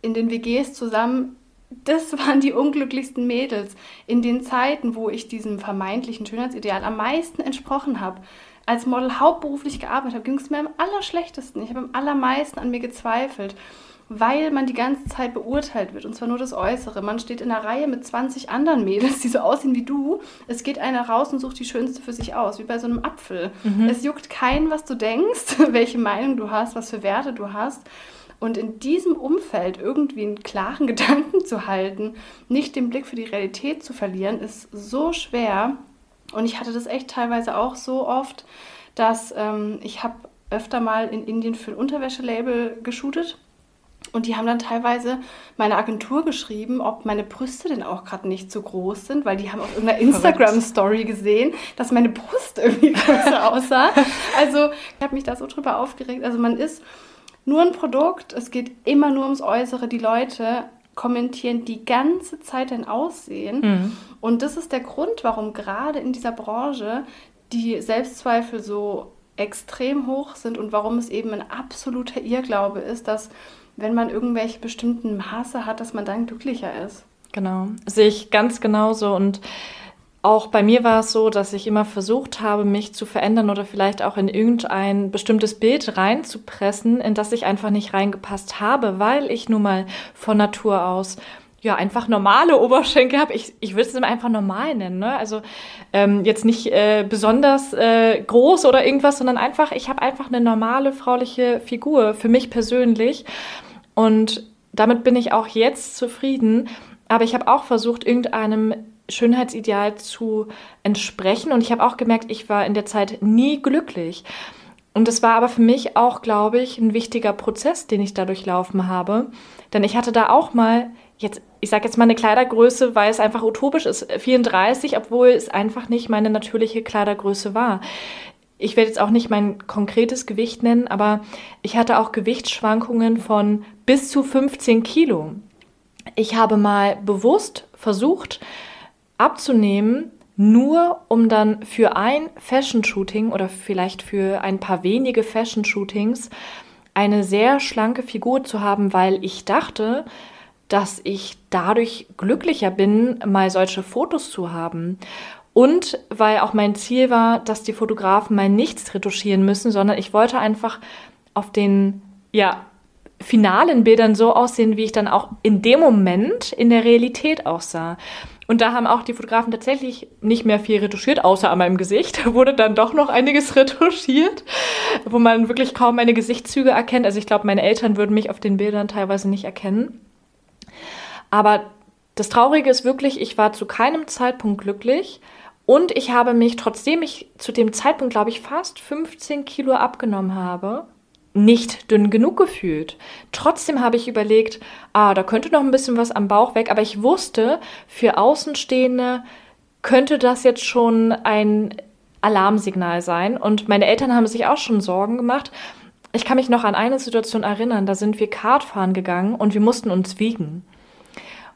in den WGs zusammen. Das waren die unglücklichsten Mädels in den Zeiten, wo ich diesem vermeintlichen Schönheitsideal am meisten entsprochen habe. Als Model hauptberuflich gearbeitet habe, ging es mir am allerschlechtesten. Ich habe am allermeisten an mir gezweifelt weil man die ganze Zeit beurteilt wird. Und zwar nur das Äußere. Man steht in einer Reihe mit 20 anderen Mädels, die so aussehen wie du. Es geht einer raus und sucht die schönste für sich aus, wie bei so einem Apfel. Mhm. Es juckt keinen, was du denkst, [LAUGHS] welche Meinung du hast, was für Werte du hast. Und in diesem Umfeld irgendwie einen klaren [LAUGHS] Gedanken zu halten, nicht den Blick für die Realität zu verlieren, ist so schwer. Und ich hatte das echt teilweise auch so oft, dass ähm, ich habe öfter mal in Indien für ein Unterwäschelabel geshootet und die haben dann teilweise meine Agentur geschrieben, ob meine Brüste denn auch gerade nicht zu groß sind, weil die haben auf irgendeiner Instagram-Story gesehen, dass meine Brust irgendwie [LAUGHS] größer aussah. Also ich habe mich da so drüber aufgeregt. Also man ist nur ein Produkt, es geht immer nur ums Äußere. Die Leute kommentieren die ganze Zeit dein Aussehen. Mhm. Und das ist der Grund, warum gerade in dieser Branche die Selbstzweifel so extrem hoch sind und warum es eben ein absoluter Irrglaube ist, dass wenn man irgendwelche bestimmten Maße hat, dass man dann glücklicher ist. Genau, sehe ich ganz genauso und auch bei mir war es so, dass ich immer versucht habe, mich zu verändern oder vielleicht auch in irgendein bestimmtes Bild reinzupressen, in das ich einfach nicht reingepasst habe, weil ich nun mal von Natur aus ja, einfach normale Oberschenkel habe. Ich, ich würde es einfach normal nennen. Ne? Also ähm, jetzt nicht äh, besonders äh, groß oder irgendwas, sondern einfach, ich habe einfach eine normale frauliche Figur für mich persönlich. Und damit bin ich auch jetzt zufrieden. Aber ich habe auch versucht, irgendeinem Schönheitsideal zu entsprechen. Und ich habe auch gemerkt, ich war in der Zeit nie glücklich. Und das war aber für mich auch, glaube ich, ein wichtiger Prozess, den ich da durchlaufen habe. Denn ich hatte da auch mal, jetzt, ich sage jetzt mal eine Kleidergröße, weil es einfach utopisch ist, 34, obwohl es einfach nicht meine natürliche Kleidergröße war. Ich werde jetzt auch nicht mein konkretes Gewicht nennen, aber ich hatte auch Gewichtsschwankungen von bis zu 15 Kilo. Ich habe mal bewusst versucht, abzunehmen, nur um dann für ein Fashion-Shooting oder vielleicht für ein paar wenige Fashion-Shootings eine sehr schlanke Figur zu haben, weil ich dachte, dass ich dadurch glücklicher bin, mal solche Fotos zu haben. Und weil auch mein Ziel war, dass die Fotografen mal nichts retuschieren müssen, sondern ich wollte einfach auf den ja, finalen Bildern so aussehen, wie ich dann auch in dem Moment in der Realität aussah. Und da haben auch die Fotografen tatsächlich nicht mehr viel retuschiert, außer an meinem Gesicht. Da [LAUGHS] wurde dann doch noch einiges [LAUGHS] retuschiert, wo man wirklich kaum meine Gesichtszüge erkennt. Also ich glaube, meine Eltern würden mich auf den Bildern teilweise nicht erkennen. Aber das Traurige ist wirklich, ich war zu keinem Zeitpunkt glücklich. Und ich habe mich, trotzdem ich zu dem Zeitpunkt, glaube ich, fast 15 Kilo abgenommen habe, nicht dünn genug gefühlt. Trotzdem habe ich überlegt, ah, da könnte noch ein bisschen was am Bauch weg, aber ich wusste, für Außenstehende könnte das jetzt schon ein Alarmsignal sein. Und meine Eltern haben sich auch schon Sorgen gemacht. Ich kann mich noch an eine Situation erinnern, da sind wir Kartfahren gegangen und wir mussten uns wiegen.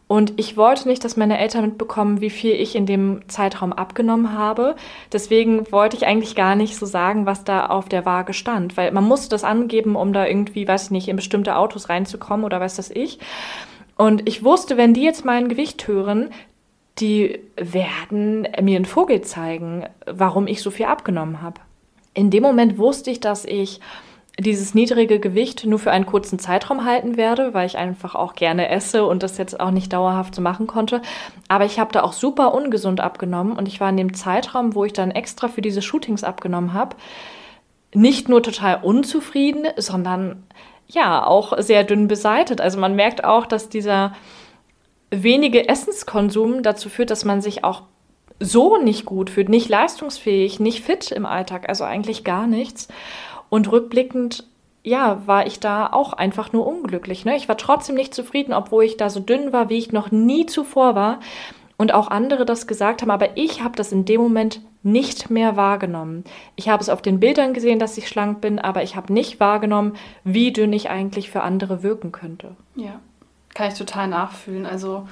Und ich wollte nicht, dass meine Eltern mitbekommen, wie viel ich in dem Zeitraum abgenommen habe. Deswegen wollte ich eigentlich gar nicht so sagen, was da auf der Waage stand, weil man musste das angeben, um da irgendwie, weiß ich nicht, in bestimmte Autos reinzukommen oder weiß das ich. Und ich wusste, wenn die jetzt mein Gewicht hören, die werden mir einen Vogel zeigen, warum ich so viel abgenommen habe. In dem Moment wusste ich, dass ich dieses niedrige Gewicht nur für einen kurzen Zeitraum halten werde, weil ich einfach auch gerne esse und das jetzt auch nicht dauerhaft so machen konnte. Aber ich habe da auch super ungesund abgenommen und ich war in dem Zeitraum, wo ich dann extra für diese Shootings abgenommen habe, nicht nur total unzufrieden, sondern ja auch sehr dünn beseitet. Also man merkt auch, dass dieser wenige Essenskonsum dazu führt, dass man sich auch so nicht gut fühlt, nicht leistungsfähig, nicht fit im Alltag, also eigentlich gar nichts. Und rückblickend, ja, war ich da auch einfach nur unglücklich. Ne? Ich war trotzdem nicht zufrieden, obwohl ich da so dünn war, wie ich noch nie zuvor war. Und auch andere das gesagt haben, aber ich habe das in dem Moment nicht mehr wahrgenommen. Ich habe es auf den Bildern gesehen, dass ich schlank bin, aber ich habe nicht wahrgenommen, wie dünn ich eigentlich für andere wirken könnte. Ja, kann ich total nachfühlen. Also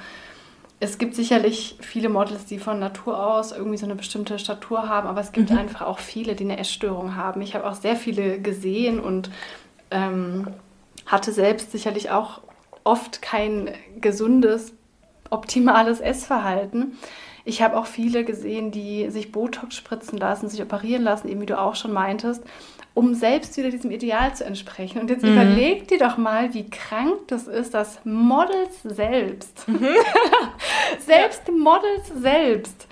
es gibt sicherlich viele Models, die von Natur aus irgendwie so eine bestimmte Statur haben, aber es gibt mhm. einfach auch viele, die eine Essstörung haben. Ich habe auch sehr viele gesehen und ähm, hatte selbst sicherlich auch oft kein gesundes, optimales Essverhalten. Ich habe auch viele gesehen, die sich Botox spritzen lassen, sich operieren lassen, eben wie du auch schon meintest, um selbst wieder diesem Ideal zu entsprechen. Und jetzt mhm. überleg dir doch mal, wie krank das ist, dass Models selbst, mhm. [LAUGHS] selbst ja. Models selbst,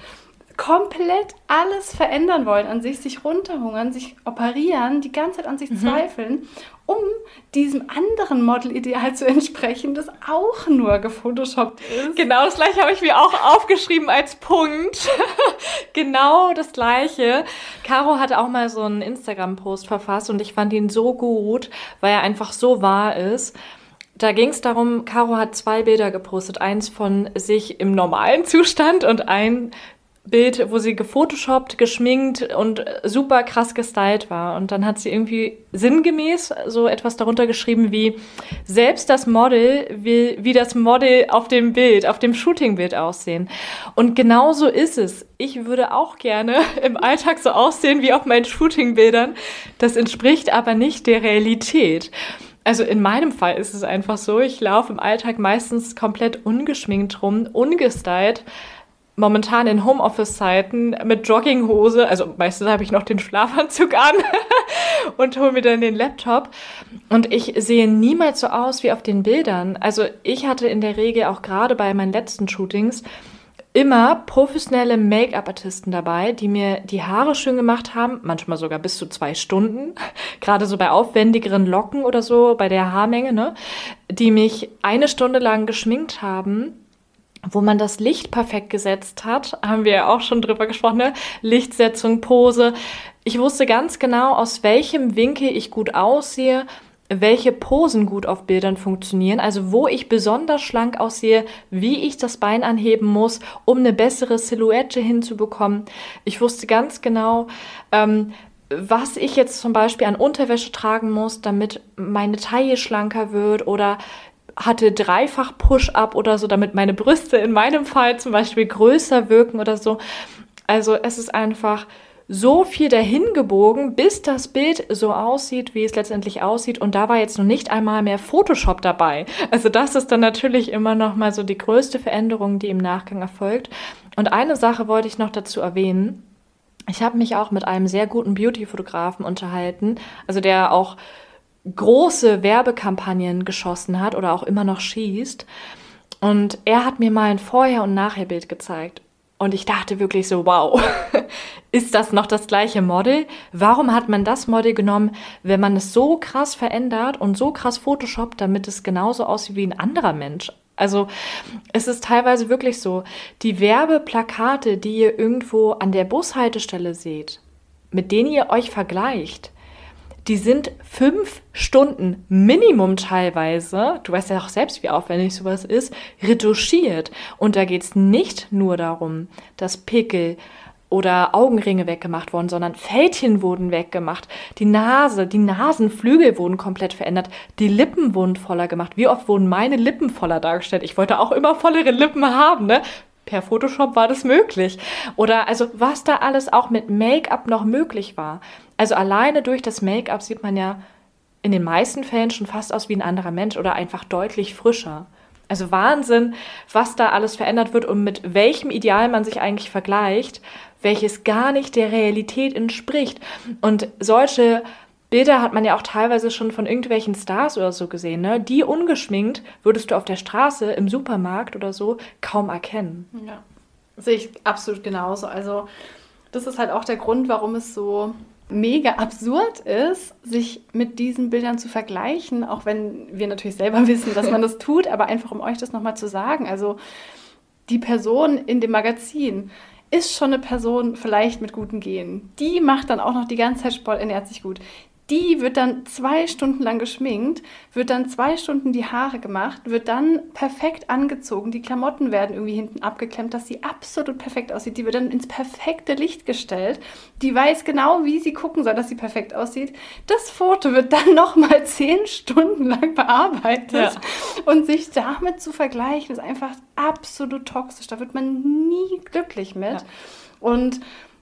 komplett alles verändern wollen an sich, sich runterhungern, sich operieren, die ganze Zeit an sich mhm. zweifeln, um diesem anderen Model-Ideal zu entsprechen, das auch nur gefotoshoppt ist. Genau das gleiche habe ich mir auch aufgeschrieben als Punkt. [LAUGHS] genau das gleiche. Caro hatte auch mal so einen Instagram-Post verfasst und ich fand ihn so gut, weil er einfach so wahr ist. Da ging es darum, Caro hat zwei Bilder gepostet. Eins von sich im normalen Zustand und ein Bild, wo sie gefotoshoppt, geschminkt und super krass gestylt war. Und dann hat sie irgendwie sinngemäß so etwas darunter geschrieben wie, selbst das Model will wie das Model auf dem Bild, auf dem Shootingbild aussehen. Und genau so ist es. Ich würde auch gerne [LAUGHS] im Alltag so aussehen wie auf meinen Shootingbildern. Das entspricht aber nicht der Realität. Also in meinem Fall ist es einfach so, ich laufe im Alltag meistens komplett ungeschminkt rum, ungestylt momentan in Homeoffice-Zeiten mit Jogginghose, also meistens habe ich noch den Schlafanzug an [LAUGHS] und hole mir dann den Laptop. Und ich sehe niemals so aus wie auf den Bildern. Also ich hatte in der Regel auch gerade bei meinen letzten Shootings immer professionelle Make-up-Artisten dabei, die mir die Haare schön gemacht haben, manchmal sogar bis zu zwei Stunden, [LAUGHS] gerade so bei aufwendigeren Locken oder so, bei der Haarmenge, ne, die mich eine Stunde lang geschminkt haben wo man das Licht perfekt gesetzt hat, [LAUGHS] haben wir ja auch schon drüber gesprochen, ne? Lichtsetzung, Pose. Ich wusste ganz genau, aus welchem Winkel ich gut aussehe, welche Posen gut auf Bildern funktionieren, also wo ich besonders schlank aussehe, wie ich das Bein anheben muss, um eine bessere Silhouette hinzubekommen. Ich wusste ganz genau, ähm, was ich jetzt zum Beispiel an Unterwäsche tragen muss, damit meine Taille schlanker wird oder hatte dreifach Push-up oder so, damit meine Brüste in meinem Fall zum Beispiel größer wirken oder so. Also es ist einfach so viel dahin gebogen, bis das Bild so aussieht, wie es letztendlich aussieht. Und da war jetzt noch nicht einmal mehr Photoshop dabei. Also das ist dann natürlich immer noch mal so die größte Veränderung, die im Nachgang erfolgt. Und eine Sache wollte ich noch dazu erwähnen. Ich habe mich auch mit einem sehr guten Beauty-Fotografen unterhalten, also der auch große Werbekampagnen geschossen hat oder auch immer noch schießt. Und er hat mir mal ein Vorher- und Nachherbild gezeigt. Und ich dachte wirklich so, wow, [LAUGHS] ist das noch das gleiche Model? Warum hat man das Model genommen, wenn man es so krass verändert und so krass Photoshoppt, damit es genauso aussieht wie ein anderer Mensch? Also es ist teilweise wirklich so, die Werbeplakate, die ihr irgendwo an der Bushaltestelle seht, mit denen ihr euch vergleicht, die sind fünf Stunden Minimum teilweise, du weißt ja auch selbst, wie aufwendig sowas ist, retuschiert. Und da geht es nicht nur darum, dass Pickel oder Augenringe weggemacht wurden, sondern Fältchen wurden weggemacht. Die Nase, die Nasenflügel wurden komplett verändert. Die Lippen wurden voller gemacht. Wie oft wurden meine Lippen voller dargestellt? Ich wollte auch immer vollere Lippen haben, ne? Per Photoshop war das möglich. Oder also was da alles auch mit Make-up noch möglich war. Also alleine durch das Make-up sieht man ja in den meisten Fällen schon fast aus wie ein anderer Mensch oder einfach deutlich frischer. Also Wahnsinn, was da alles verändert wird und mit welchem Ideal man sich eigentlich vergleicht, welches gar nicht der Realität entspricht. Und solche Bilder hat man ja auch teilweise schon von irgendwelchen Stars oder so gesehen. Ne? Die ungeschminkt würdest du auf der Straße, im Supermarkt oder so kaum erkennen. Ja, sehe ich absolut genauso. Also das ist halt auch der Grund, warum es so mega absurd ist, sich mit diesen Bildern zu vergleichen, auch wenn wir natürlich selber [LAUGHS] wissen, dass man das tut, aber einfach um euch das nochmal zu sagen. Also die Person in dem Magazin ist schon eine Person vielleicht mit guten Genen. Die macht dann auch noch die ganze Zeit Sport, ernährt sich gut die wird dann zwei Stunden lang geschminkt, wird dann zwei Stunden die Haare gemacht, wird dann perfekt angezogen, die Klamotten werden irgendwie hinten abgeklemmt, dass sie absolut perfekt aussieht. Die wird dann ins perfekte Licht gestellt. Die weiß genau, wie sie gucken soll, dass sie perfekt aussieht. Das Foto wird dann [LAUGHS] nochmal zehn Stunden lang bearbeitet. Ja. Und sich damit zu vergleichen, ist einfach absolut toxisch. Da wird man nie glücklich mit. Ja. Und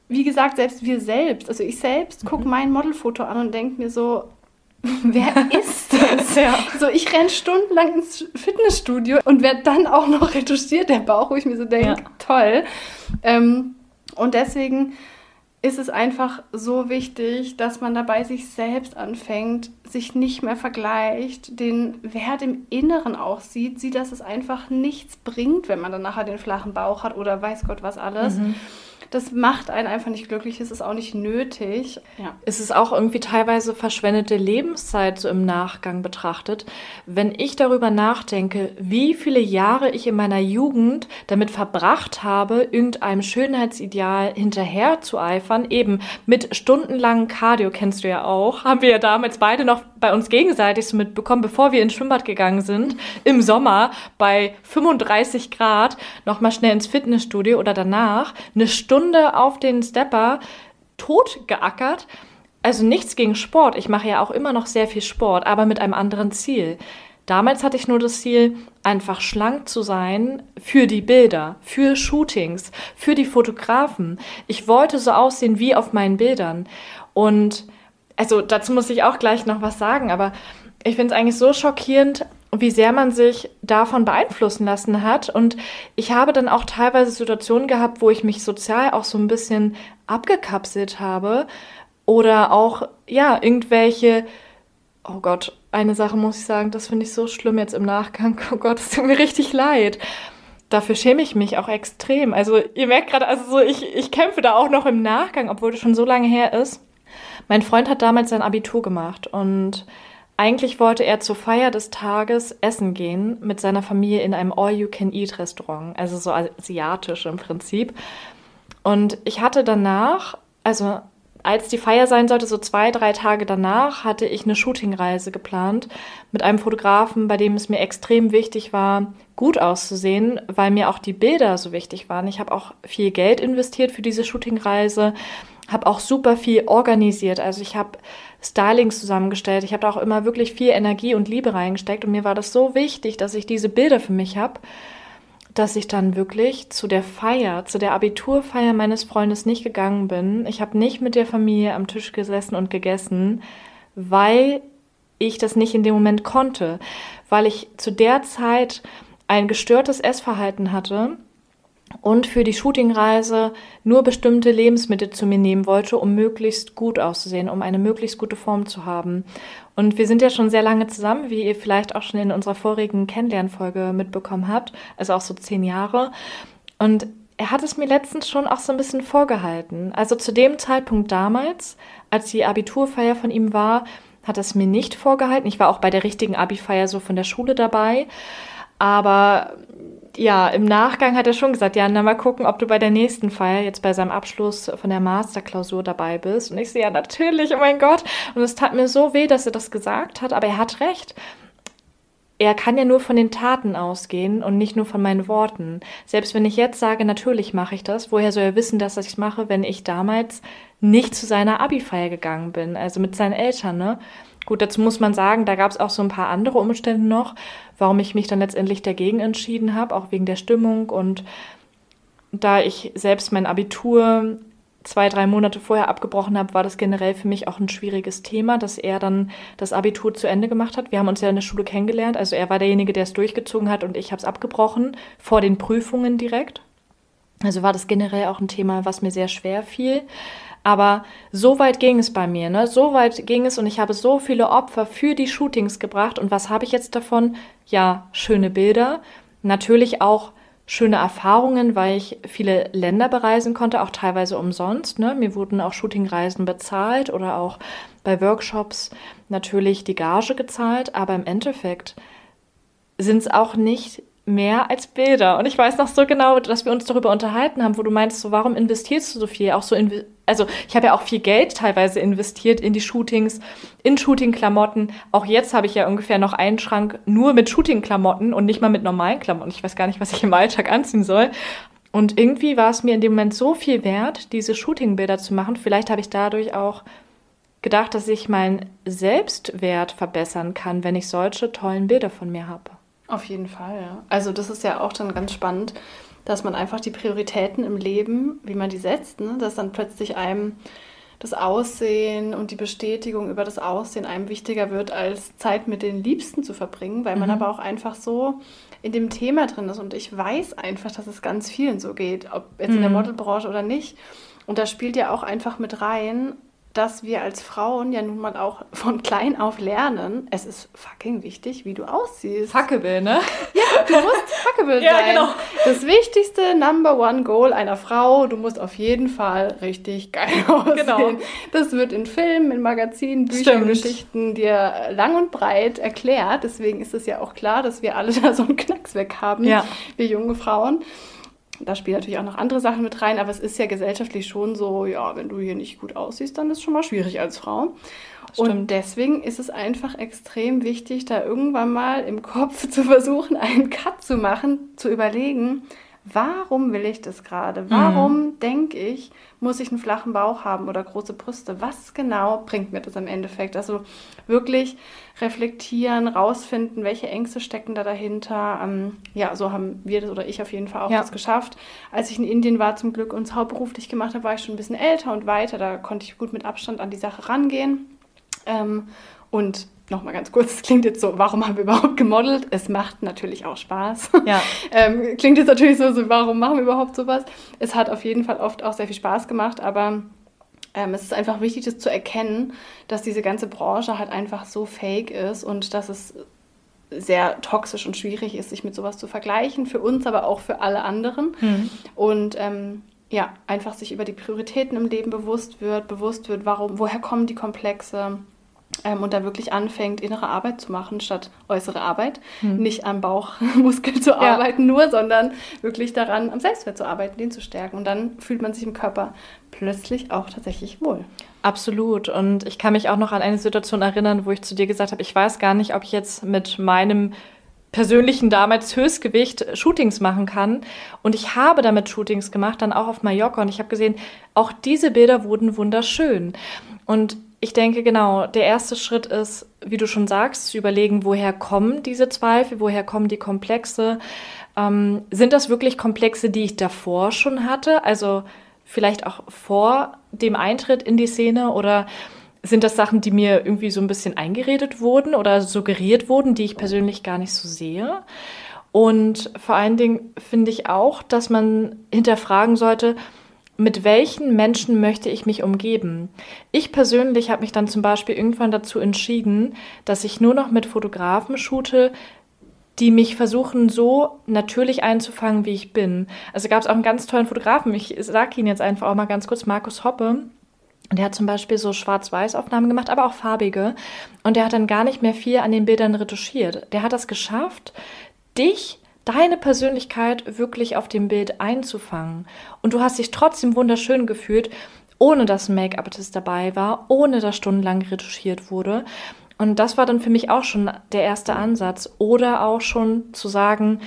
wie gesagt, selbst wir selbst, also ich selbst gucke mhm. mein Modelfoto an und denke mir so, [LAUGHS] wer [LAUGHS] ist das? ja. So, ich renne stundenlang ins Fitnessstudio und werde dann auch noch [LAUGHS] retuschiert, der Bauch, wo ich mir so denke, ja. toll. Ähm, und deswegen ist es einfach so wichtig, dass man dabei sich selbst anfängt, sich nicht mehr vergleicht, den Wert im Inneren auch sieht, sieht, dass es einfach nichts bringt, wenn man dann nachher den flachen Bauch hat oder weiß Gott was alles. Mhm das macht einen einfach nicht glücklich, es ist auch nicht nötig. Ja. Es ist auch irgendwie teilweise verschwendete Lebenszeit so im Nachgang betrachtet. Wenn ich darüber nachdenke, wie viele Jahre ich in meiner Jugend damit verbracht habe, irgendeinem Schönheitsideal hinterher zu eifern, eben mit stundenlangen Cardio, kennst du ja auch, haben wir ja damals beide noch bei uns gegenseitig so mitbekommen, bevor wir ins Schwimmbad gegangen sind, im Sommer bei 35 Grad, nochmal schnell ins Fitnessstudio oder danach, eine Stunde auf den Stepper tot geackert. Also nichts gegen Sport. Ich mache ja auch immer noch sehr viel Sport, aber mit einem anderen Ziel. Damals hatte ich nur das Ziel, einfach schlank zu sein für die Bilder, für Shootings, für die Fotografen. Ich wollte so aussehen wie auf meinen Bildern. Und also dazu muss ich auch gleich noch was sagen, aber ich finde es eigentlich so schockierend, wie sehr man sich davon beeinflussen lassen hat. Und ich habe dann auch teilweise Situationen gehabt, wo ich mich sozial auch so ein bisschen abgekapselt habe oder auch, ja, irgendwelche, oh Gott, eine Sache muss ich sagen, das finde ich so schlimm jetzt im Nachgang. [LAUGHS] Oh Gott, es tut mir richtig leid. Dafür schäme ich mich auch extrem. Also ihr merkt gerade, also so, ich, ich kämpfe da auch noch im Nachgang, obwohl das schon so lange her ist. Mein Freund hat damals sein Abitur gemacht und eigentlich wollte er zur Feier des Tages essen gehen mit seiner Familie in einem All-You-Can-Eat-Restaurant, also so asiatisch im Prinzip. Und ich hatte danach, also als die Feier sein sollte, so zwei, drei Tage danach, hatte ich eine Shootingreise geplant mit einem Fotografen, bei dem es mir extrem wichtig war, gut auszusehen, weil mir auch die Bilder so wichtig waren. Ich habe auch viel Geld investiert für diese Shootingreise, habe auch super viel organisiert. Also ich habe Stylings zusammengestellt. Ich habe da auch immer wirklich viel Energie und Liebe reingesteckt. Und mir war das so wichtig, dass ich diese Bilder für mich habe, dass ich dann wirklich zu der Feier, zu der Abiturfeier meines Freundes nicht gegangen bin. Ich habe nicht mit der Familie am Tisch gesessen und gegessen, weil ich das nicht in dem Moment konnte, weil ich zu der Zeit ein gestörtes Essverhalten hatte und für die Shootingreise nur bestimmte Lebensmittel zu mir nehmen wollte, um möglichst gut auszusehen, um eine möglichst gute Form zu haben. Und wir sind ja schon sehr lange zusammen, wie ihr vielleicht auch schon in unserer vorigen Kennenlernfolge mitbekommen habt, also auch so zehn Jahre. Und er hat es mir letztens schon auch so ein bisschen vorgehalten. Also zu dem Zeitpunkt damals, als die Abiturfeier von ihm war, hat er es mir nicht vorgehalten. Ich war auch bei der richtigen Abi-Feier so von der Schule dabei. Aber ja, im Nachgang hat er schon gesagt, ja, na mal gucken, ob du bei der nächsten Feier, jetzt bei seinem Abschluss von der Masterklausur dabei bist. Und ich sehe, ja, natürlich, oh mein Gott. Und es tat mir so weh, dass er das gesagt hat, aber er hat recht. Er kann ja nur von den Taten ausgehen und nicht nur von meinen Worten. Selbst wenn ich jetzt sage, natürlich mache ich das, woher soll er wissen, dass ich es mache, wenn ich damals nicht zu seiner Abi-Feier gegangen bin, also mit seinen Eltern, ne? Gut, dazu muss man sagen, da gab es auch so ein paar andere Umstände noch, warum ich mich dann letztendlich dagegen entschieden habe, auch wegen der Stimmung und da ich selbst mein Abitur zwei, drei Monate vorher abgebrochen habe, war das generell für mich auch ein schwieriges Thema, dass er dann das Abitur zu Ende gemacht hat. Wir haben uns ja in der Schule kennengelernt, also er war derjenige, der es durchgezogen hat und ich habe es abgebrochen, vor den Prüfungen direkt. Also war das generell auch ein Thema, was mir sehr schwer fiel. Aber so weit ging es bei mir, ne? So weit ging es und ich habe so viele Opfer für die Shootings gebracht. Und was habe ich jetzt davon? Ja, schöne Bilder. Natürlich auch schöne Erfahrungen, weil ich viele Länder bereisen konnte, auch teilweise umsonst. Ne? Mir wurden auch Shootingreisen bezahlt oder auch bei Workshops natürlich die Gage gezahlt. Aber im Endeffekt sind es auch nicht mehr als Bilder. Und ich weiß noch so genau, dass wir uns darüber unterhalten haben, wo du meinst, so warum investierst du so viel? Auch so, also ich habe ja auch viel Geld teilweise investiert in die Shootings, in Shooting-Klamotten. Auch jetzt habe ich ja ungefähr noch einen Schrank nur mit Shooting-Klamotten und nicht mal mit normalen Klamotten. Ich weiß gar nicht, was ich im Alltag anziehen soll. Und irgendwie war es mir in dem Moment so viel wert, diese Shooting-Bilder zu machen. Vielleicht habe ich dadurch auch gedacht, dass ich meinen Selbstwert verbessern kann, wenn ich solche tollen Bilder von mir habe. Auf jeden Fall, ja. Also das ist ja auch dann ganz spannend, dass man einfach die Prioritäten im Leben, wie man die setzt, ne? dass dann plötzlich einem das Aussehen und die Bestätigung über das Aussehen einem wichtiger wird, als Zeit mit den Liebsten zu verbringen, weil man mhm. aber auch einfach so in dem Thema drin ist. Und ich weiß einfach, dass es ganz vielen so geht, ob jetzt mhm. in der mhm. Modelbranche oder nicht. Und da spielt ja auch einfach mit rein, dass wir als Frauen ja nun mal auch von klein auf lernen, es ist fucking wichtig, wie du aussiehst. Fuckable, ne? Ja, du musst fuckable [LAUGHS] ja, sein. Genau. Das wichtigste Number One Goal einer Frau, du musst auf jeden Fall richtig geil [LAUGHS] aussehen. Genau. Das wird in Filmen, in Magazinen, Büchern, Stimmt. Geschichten dir lang und breit erklärt. Deswegen ist es ja auch klar, dass wir alle [LAUGHS] da so einen Knacks weg haben, ja. wir junge Frauen. Da spielen natürlich auch noch andere Sachen mit rein, aber es ist ja gesellschaftlich schon so, ja, wenn du hier nicht gut aussiehst, dann ist es schon mal schwierig als Frau. Und deswegen ist es einfach extrem wichtig, da irgendwann mal im Kopf [LAUGHS] zu versuchen, einen Cut zu machen, zu überlegen, warum will ich das gerade? Mhm. Warum mhm. denke ich, muss ich einen flachen Bauch haben oder große Brüste? Was genau bringt mir das im Endeffekt? Also wirklich reflektieren, rausfinden, welche Ängste stecken da dahinter. Ähm, ja, so haben wir das oder ich auf jeden Fall auch ja. das geschafft. Als ich in Indien war, zum Glück uns hauptberuflich gemacht habe, war ich schon ein bisschen älter und weiter. Da konnte ich gut mit Abstand an die Sache rangehen. Ähm, und nochmal ganz kurz, es klingt jetzt so, warum haben wir überhaupt gemodelt? Es macht natürlich auch Spaß. Ja. [LAUGHS] ähm, klingt jetzt natürlich so, so, warum machen wir überhaupt sowas? Es hat auf jeden Fall oft auch sehr viel Spaß gemacht, aber ähm, es ist einfach wichtig, das zu erkennen, dass diese ganze Branche halt einfach so fake ist und dass es sehr toxisch und schwierig ist, sich mit sowas zu vergleichen, für uns, aber auch für alle anderen. Mhm. Und ähm, ja, einfach sich über die Prioritäten im Leben bewusst wird, bewusst wird, warum, woher kommen die Komplexe, ähm, und da wirklich anfängt, innere Arbeit zu machen statt äußere Arbeit. Hm. Nicht am Bauchmuskel [LAUGHS] zu ja. arbeiten nur, sondern wirklich daran, am Selbstwert zu arbeiten, den zu stärken. Und dann fühlt man sich im Körper plötzlich auch tatsächlich wohl. Absolut. Und ich kann mich auch noch an eine Situation erinnern, wo ich zu dir gesagt habe, ich weiß gar nicht, ob ich jetzt mit meinem persönlichen damals Höchstgewicht Shootings machen kann. Und ich habe damit Shootings gemacht, dann auch auf Mallorca. Und ich habe gesehen, auch diese Bilder wurden wunderschön. Und ich denke, genau, der erste Schritt ist, wie du schon sagst, zu überlegen, woher kommen diese Zweifel, woher kommen die Komplexe. Ähm, sind das wirklich Komplexe, die ich davor schon hatte? Also vielleicht auch vor dem Eintritt in die Szene oder sind das Sachen, die mir irgendwie so ein bisschen eingeredet wurden oder suggeriert wurden, die ich persönlich gar nicht so sehe? Und vor allen Dingen finde ich auch, dass man hinterfragen sollte, mit welchen Menschen möchte ich mich umgeben? Ich persönlich habe mich dann zum Beispiel irgendwann dazu entschieden, dass ich nur noch mit Fotografen shoote, die mich versuchen, so natürlich einzufangen, wie ich bin. Also gab es auch einen ganz tollen Fotografen, ich sage ihn jetzt einfach auch mal ganz kurz, Markus Hoppe. Der hat zum Beispiel so Schwarz-Weiß-Aufnahmen gemacht, aber auch farbige. Und der hat dann gar nicht mehr viel an den Bildern retuschiert. Der hat das geschafft, dich deine Persönlichkeit wirklich auf dem Bild einzufangen. Und du hast dich trotzdem wunderschön gefühlt, ohne dass ein Make-up-Artist dabei war, ohne dass stundenlang retuschiert wurde. Und das war dann für mich auch schon der erste Ansatz. Oder auch schon zu sagen,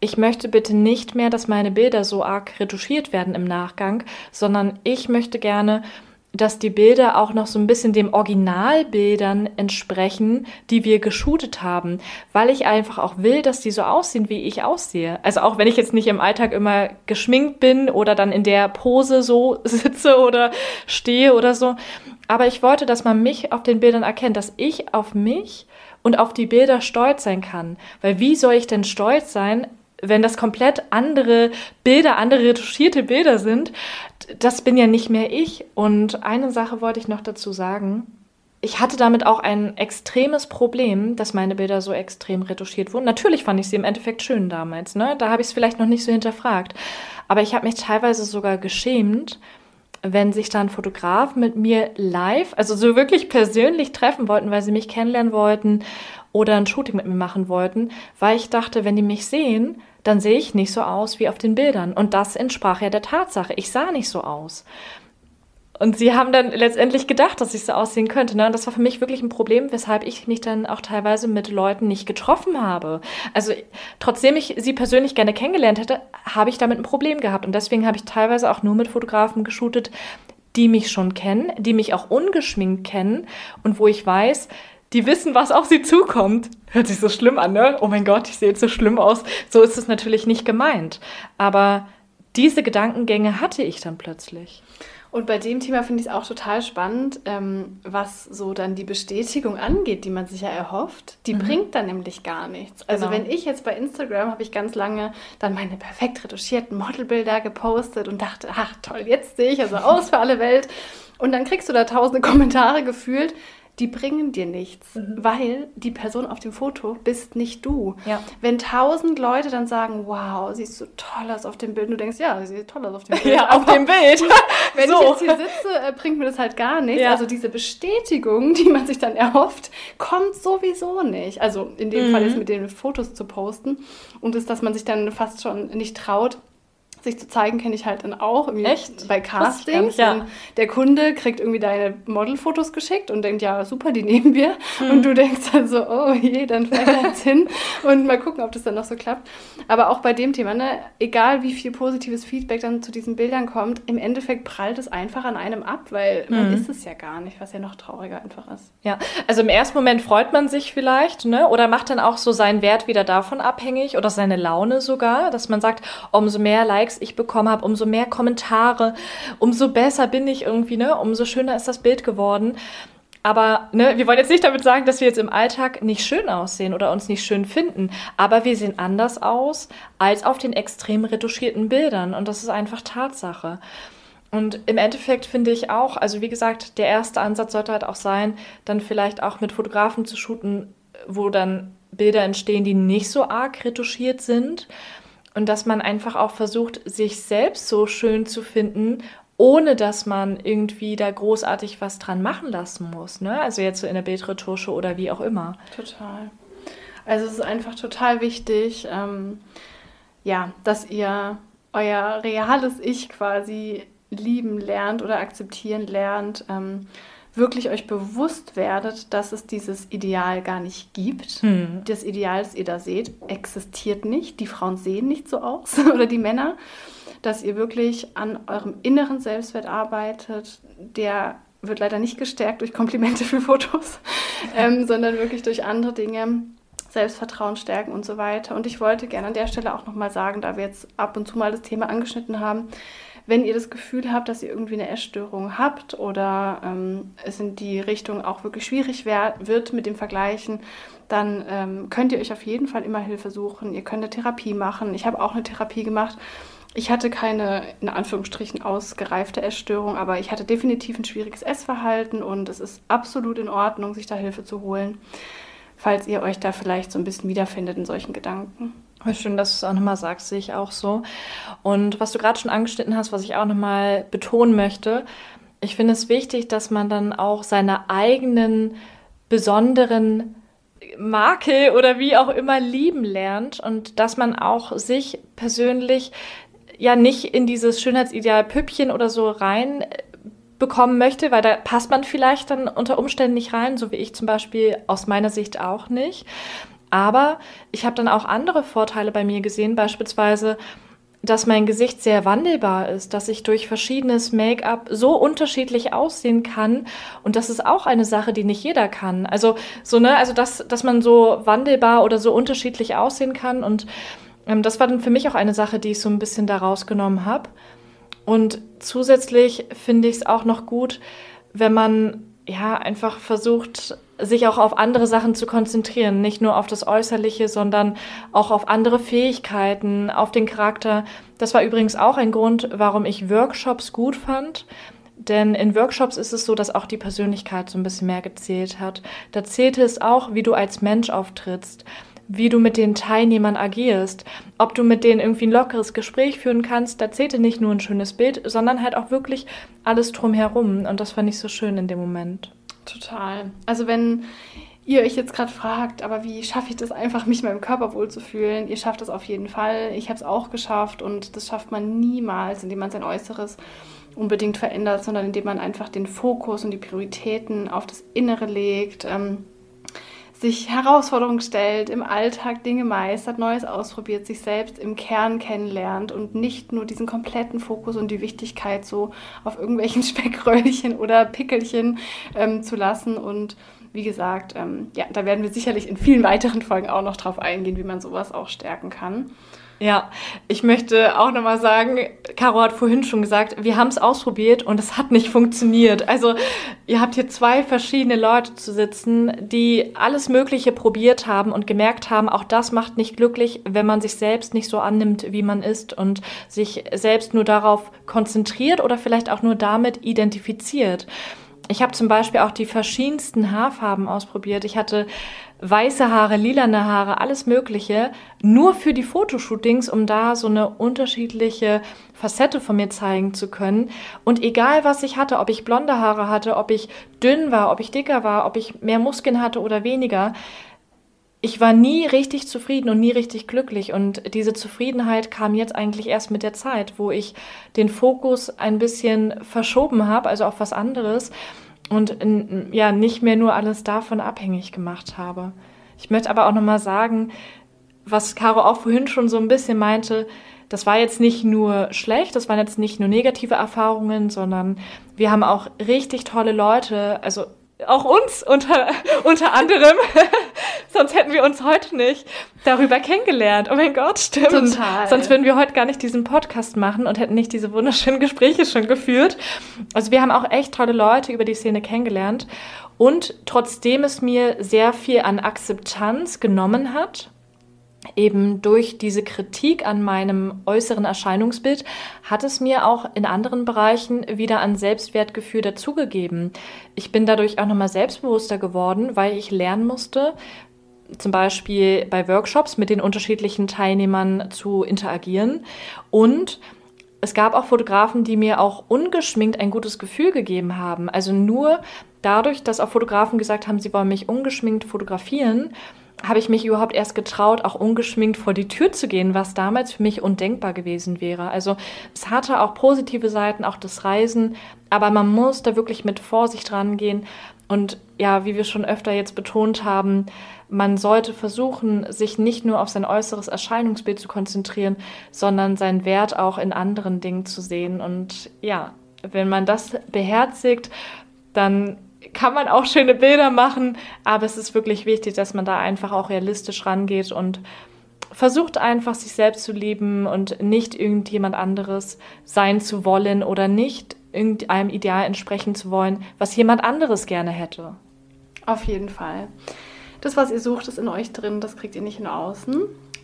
ich möchte bitte nicht mehr, dass meine Bilder so arg retuschiert werden im Nachgang, sondern ich möchte gerne dass die Bilder auch noch so ein bisschen dem Originalbildern entsprechen, die wir geshootet haben, weil ich einfach auch will, dass die so aussehen, wie ich aussehe. Also auch wenn ich jetzt nicht im Alltag immer geschminkt bin oder dann in der Pose so [LAUGHS] sitze oder stehe oder so, aber ich wollte, dass man mich auf den Bildern erkennt, dass ich auf mich und auf die Bilder stolz sein kann. Weil wie soll ich denn stolz sein, wenn das komplett andere Bilder, andere retuschierte Bilder sind, das bin ja nicht mehr ich. Und eine Sache wollte ich noch dazu sagen. Ich hatte damit auch ein extremes Problem, dass meine Bilder so extrem retuschiert wurden. Natürlich fand ich sie im Endeffekt schön damals. Ne? Da habe ich es vielleicht noch nicht so hinterfragt. Aber ich habe mich teilweise sogar geschämt, wenn sich dann Fotografen mit mir live, also so wirklich persönlich treffen wollten, weil sie mich kennenlernen wollten oder ein Shooting mit mir machen wollten, weil ich dachte, wenn die mich sehen, dann sehe ich nicht so aus wie auf den Bildern. Und das entsprach ja der Tatsache. Ich sah nicht so aus. Und sie haben dann letztendlich gedacht, dass ich so aussehen könnte. Ne? Und das war für mich wirklich ein Problem, weshalb ich mich dann auch teilweise mit Leuten nicht getroffen habe. Also trotzdem ich sie persönlich gerne kennengelernt hätte, habe ich damit ein Problem gehabt. Und deswegen habe ich teilweise auch nur mit Fotografen geshootet, die mich schon kennen, die mich auch ungeschminkt kennen und wo ich weiß, die wissen, was auf sie zukommt. Hört sich so schlimm an, ne? Oh mein Gott, ich sehe jetzt so schlimm aus. So ist es natürlich nicht gemeint. Aber diese Gedankengänge hatte ich dann plötzlich. Und bei dem Thema finde ich es auch total spannend, ähm, was so dann die Bestätigung angeht, die man sich ja erhofft. Die mhm. bringt dann nämlich gar nichts. Also genau. wenn ich jetzt bei Instagram habe ich ganz lange dann meine perfekt retuschierten Modelbilder gepostet und dachte, ach toll, jetzt sehe ich also [LAUGHS] aus für alle Welt. Und dann kriegst du da tausende [LAUGHS] Kommentare gefühlt, die bringen dir nichts, mhm. weil die Person auf dem Foto bist nicht du. Ja. Wenn tausend Leute dann sagen, wow, siehst du toll aus auf dem Bild, und du denkst, ja, sie sieht toll aus auf dem [LAUGHS] Bild. Ja, auf dem Bild. [LAUGHS] Wenn so. ich jetzt hier sitze, äh, bringt mir das halt gar nichts. Ja. Also diese Bestätigung, [LAUGHS] die man sich dann erhofft, kommt sowieso nicht. Also in dem mhm. Fall ist mit den Fotos zu posten und ist, dass man sich dann fast schon nicht traut, sich zu zeigen, kenne ich halt dann auch. Echt? Bei Castings. Ja. Der Kunde kriegt irgendwie deine Modelfotos geschickt und denkt, ja, super, die nehmen wir. Mhm. Und du denkst dann so, oh je, dann fällt jetzt hin und mal gucken, ob das dann noch so klappt. Aber auch bei dem Thema, ne, egal wie viel positives Feedback dann zu diesen Bildern kommt, im Endeffekt prallt es einfach an einem ab, weil mhm. man ist es ja gar nicht, was ja noch trauriger einfach ist. Ja, also im ersten Moment freut man sich vielleicht, ne, oder macht dann auch so seinen Wert wieder davon abhängig oder seine Laune sogar, dass man sagt, umso mehr Likes ich bekommen habe, umso mehr Kommentare, umso besser bin ich irgendwie, ne? Umso schöner ist das Bild geworden. Aber ne, wir wollen jetzt nicht damit sagen, dass wir jetzt im Alltag nicht schön aussehen oder uns nicht schön finden. Aber wir sehen anders aus als auf den extrem retuschierten Bildern. Und das ist einfach Tatsache. Und im Endeffekt finde ich auch, also wie gesagt, der erste Ansatz sollte halt auch sein, dann vielleicht auch mit Fotografen zu shooten, wo dann Bilder entstehen, die nicht so arg retuschiert sind. Und dass man einfach auch versucht, sich selbst so schön zu finden ohne dass man irgendwie da großartig was dran machen lassen muss. Ne? Also jetzt so in der Bildretusche oder wie auch immer. Total. Also es ist einfach total wichtig, ähm, ja, dass ihr euer reales Ich quasi lieben lernt oder akzeptieren lernt. Ähm, wirklich euch bewusst werdet, dass es dieses Ideal gar nicht gibt. Hm. Das Ideal, das ihr da seht, existiert nicht. Die Frauen sehen nicht so aus [LAUGHS] oder die Männer dass ihr wirklich an eurem inneren Selbstwert arbeitet. Der wird leider nicht gestärkt durch Komplimente für Fotos, [LAUGHS] ähm, sondern wirklich durch andere Dinge. Selbstvertrauen stärken und so weiter. Und ich wollte gerne an der Stelle auch nochmal sagen, da wir jetzt ab und zu mal das Thema angeschnitten haben, wenn ihr das Gefühl habt, dass ihr irgendwie eine Essstörung habt oder ähm, es in die Richtung auch wirklich schwierig wird mit dem Vergleichen, dann ähm, könnt ihr euch auf jeden Fall immer Hilfe suchen. Ihr könnt eine Therapie machen. Ich habe auch eine Therapie gemacht ich hatte keine, in Anführungsstrichen, ausgereifte Essstörung, aber ich hatte definitiv ein schwieriges Essverhalten und es ist absolut in Ordnung, sich da Hilfe zu holen, falls ihr euch da vielleicht so ein bisschen wiederfindet in solchen Gedanken. Schön, dass du es auch nochmal sagst, sehe ich auch so. Und was du gerade schon angeschnitten hast, was ich auch nochmal betonen möchte, ich finde es wichtig, dass man dann auch seine eigenen besonderen Makel oder wie auch immer lieben lernt und dass man auch sich persönlich ja nicht in dieses Schönheitsideal Püppchen oder so rein äh, bekommen möchte, weil da passt man vielleicht dann unter Umständen nicht rein, so wie ich zum Beispiel aus meiner Sicht auch nicht. Aber ich habe dann auch andere Vorteile bei mir gesehen, beispielsweise, dass mein Gesicht sehr wandelbar ist, dass ich durch verschiedenes Make-up so unterschiedlich aussehen kann und das ist auch eine Sache, die nicht jeder kann. Also so ne, also dass dass man so wandelbar oder so unterschiedlich aussehen kann und ähm, das war dann für mich auch eine Sache, die ich so ein bisschen da rausgenommen habe. Und zusätzlich finde ich es auch noch gut, wenn man ja einfach versucht, sich auch auf andere Sachen zu konzentrieren, nicht nur auf das Äußerliche, sondern auch auf andere Fähigkeiten, auf den Charakter. Das war übrigens auch ein Grund, warum ich Workshops gut fand. Denn in Workshops ist es so, dass auch die Persönlichkeit so ein bisschen mehr gezählt hat. Da zählte es auch, wie du als Mensch auftrittst wie du mit den Teilnehmern agierst, ob du mit denen irgendwie ein lockeres Gespräch führen kannst. Da zählte nicht nur ein schönes Bild, sondern halt auch wirklich alles drumherum. Und das fand ich so schön in dem Moment. Total. Also wenn ihr euch jetzt gerade fragt, aber wie schaffe ich das einfach, mich meinem Körper wohlzufühlen? Ihr schafft das auf jeden Fall. Ich habe es auch geschafft und das schafft man niemals, indem man sein Äußeres unbedingt verändert, sondern indem man einfach den Fokus und die Prioritäten auf das Innere legt. Ähm, sich Herausforderungen stellt, im Alltag Dinge meistert, Neues ausprobiert, sich selbst im Kern kennenlernt und nicht nur diesen kompletten Fokus und die Wichtigkeit so auf irgendwelchen [LAUGHS] Speckröllchen oder Pickelchen ähm, zu lassen. Und wie gesagt, ähm, ja, da werden wir sicherlich in vielen weiteren Folgen auch noch drauf eingehen, wie man sowas auch stärken kann. Ja, ich möchte auch nochmal sagen, Caro hat vorhin schon gesagt, wir haben es ausprobiert und es hat nicht funktioniert. Also ihr habt hier zwei verschiedene Leute zu sitzen, die alles Mögliche probiert haben und gemerkt haben, auch das macht nicht glücklich, wenn man sich selbst nicht so annimmt, wie man ist und sich selbst nur darauf konzentriert oder vielleicht auch nur damit identifiziert. Ich habe zum Beispiel auch die verschiedensten Haarfarben ausprobiert. Ich hatte weiße Haare, lilane Haare, alles Mögliche, nur für die Fotoshootings, um da so eine unterschiedliche Facette von mir zeigen zu können. Und egal was ich hatte, ob ich blonde Haare hatte, ob ich dünn war, ob ich dicker war, ob ich mehr Muskeln hatte oder weniger, ich war nie richtig zufrieden und nie richtig glücklich. Und diese Zufriedenheit kam jetzt eigentlich erst mit der Zeit, wo ich den Fokus ein bisschen verschoben habe, also auf was anderes und ja nicht mehr nur alles davon abhängig gemacht habe. Ich möchte aber auch noch mal sagen, was Caro auch vorhin schon so ein bisschen meinte, das war jetzt nicht nur schlecht, das waren jetzt nicht nur negative Erfahrungen, sondern wir haben auch richtig tolle Leute, also auch uns unter, unter anderem. [LAUGHS] Sonst hätten wir uns heute nicht darüber kennengelernt. Oh mein Gott, stimmt. Total. Sonst würden wir heute gar nicht diesen Podcast machen und hätten nicht diese wunderschönen [LAUGHS] Gespräche schon geführt. Also wir haben auch echt tolle Leute über die Szene kennengelernt. Und trotzdem es mir sehr viel an Akzeptanz genommen hat, eben durch diese Kritik an meinem äußeren Erscheinungsbild hat es mir auch in anderen Bereichen wieder an Selbstwertgefühl dazugegeben. Ich bin dadurch auch nochmal selbstbewusster geworden, weil ich lernen musste, zum Beispiel bei Workshops mit den unterschiedlichen Teilnehmern zu interagieren. Und es gab auch Fotografen, die mir auch ungeschminkt ein gutes Gefühl gegeben haben. Also nur dadurch, dass auch Fotografen gesagt haben, sie wollen mich ungeschminkt fotografieren, habe ich mich überhaupt erst getraut, auch ungeschminkt vor die Tür zu gehen, was damals für mich undenkbar gewesen wäre. Also es hatte auch positive Seiten, auch das Reisen, aber man muss da wirklich mit Vorsicht rangehen. Und ja, wie wir schon öfter jetzt betont haben, man sollte versuchen, sich nicht nur auf sein äußeres Erscheinungsbild zu konzentrieren, sondern seinen Wert auch in anderen Dingen zu sehen. Und ja, wenn man das beherzigt, dann kann man auch schöne Bilder machen, aber es ist wirklich wichtig, dass man da einfach auch realistisch rangeht und versucht einfach, sich selbst zu lieben und nicht irgendjemand anderes sein zu wollen oder nicht irgendeinem Ideal entsprechen zu wollen, was jemand anderes gerne hätte. Auf jeden Fall. Das, was ihr sucht, ist in euch drin, das kriegt ihr nicht in außen.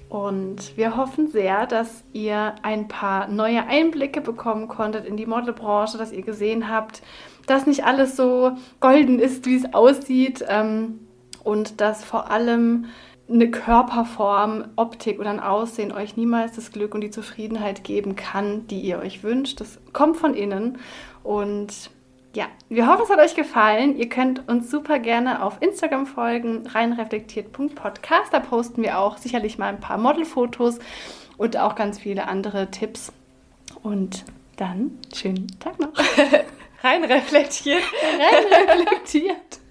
Und wir hoffen sehr, dass ihr ein paar neue Einblicke bekommen konntet in die Modelbranche, dass ihr gesehen habt, dass nicht alles so golden ist, wie es aussieht ähm, und dass vor allem eine Körperform, Optik oder ein Aussehen euch niemals das Glück und die Zufriedenheit geben kann, die ihr euch wünscht. Das kommt von innen und ja, wir hoffen, es hat euch gefallen. Ihr könnt uns super gerne auf Instagram folgen, reinreflektiert.podcast. Da posten wir auch sicherlich mal ein paar Modelfotos und auch ganz viele andere Tipps. Und dann schönen Tag noch. [LAUGHS] Rein reflektiert. Rein reflektiert.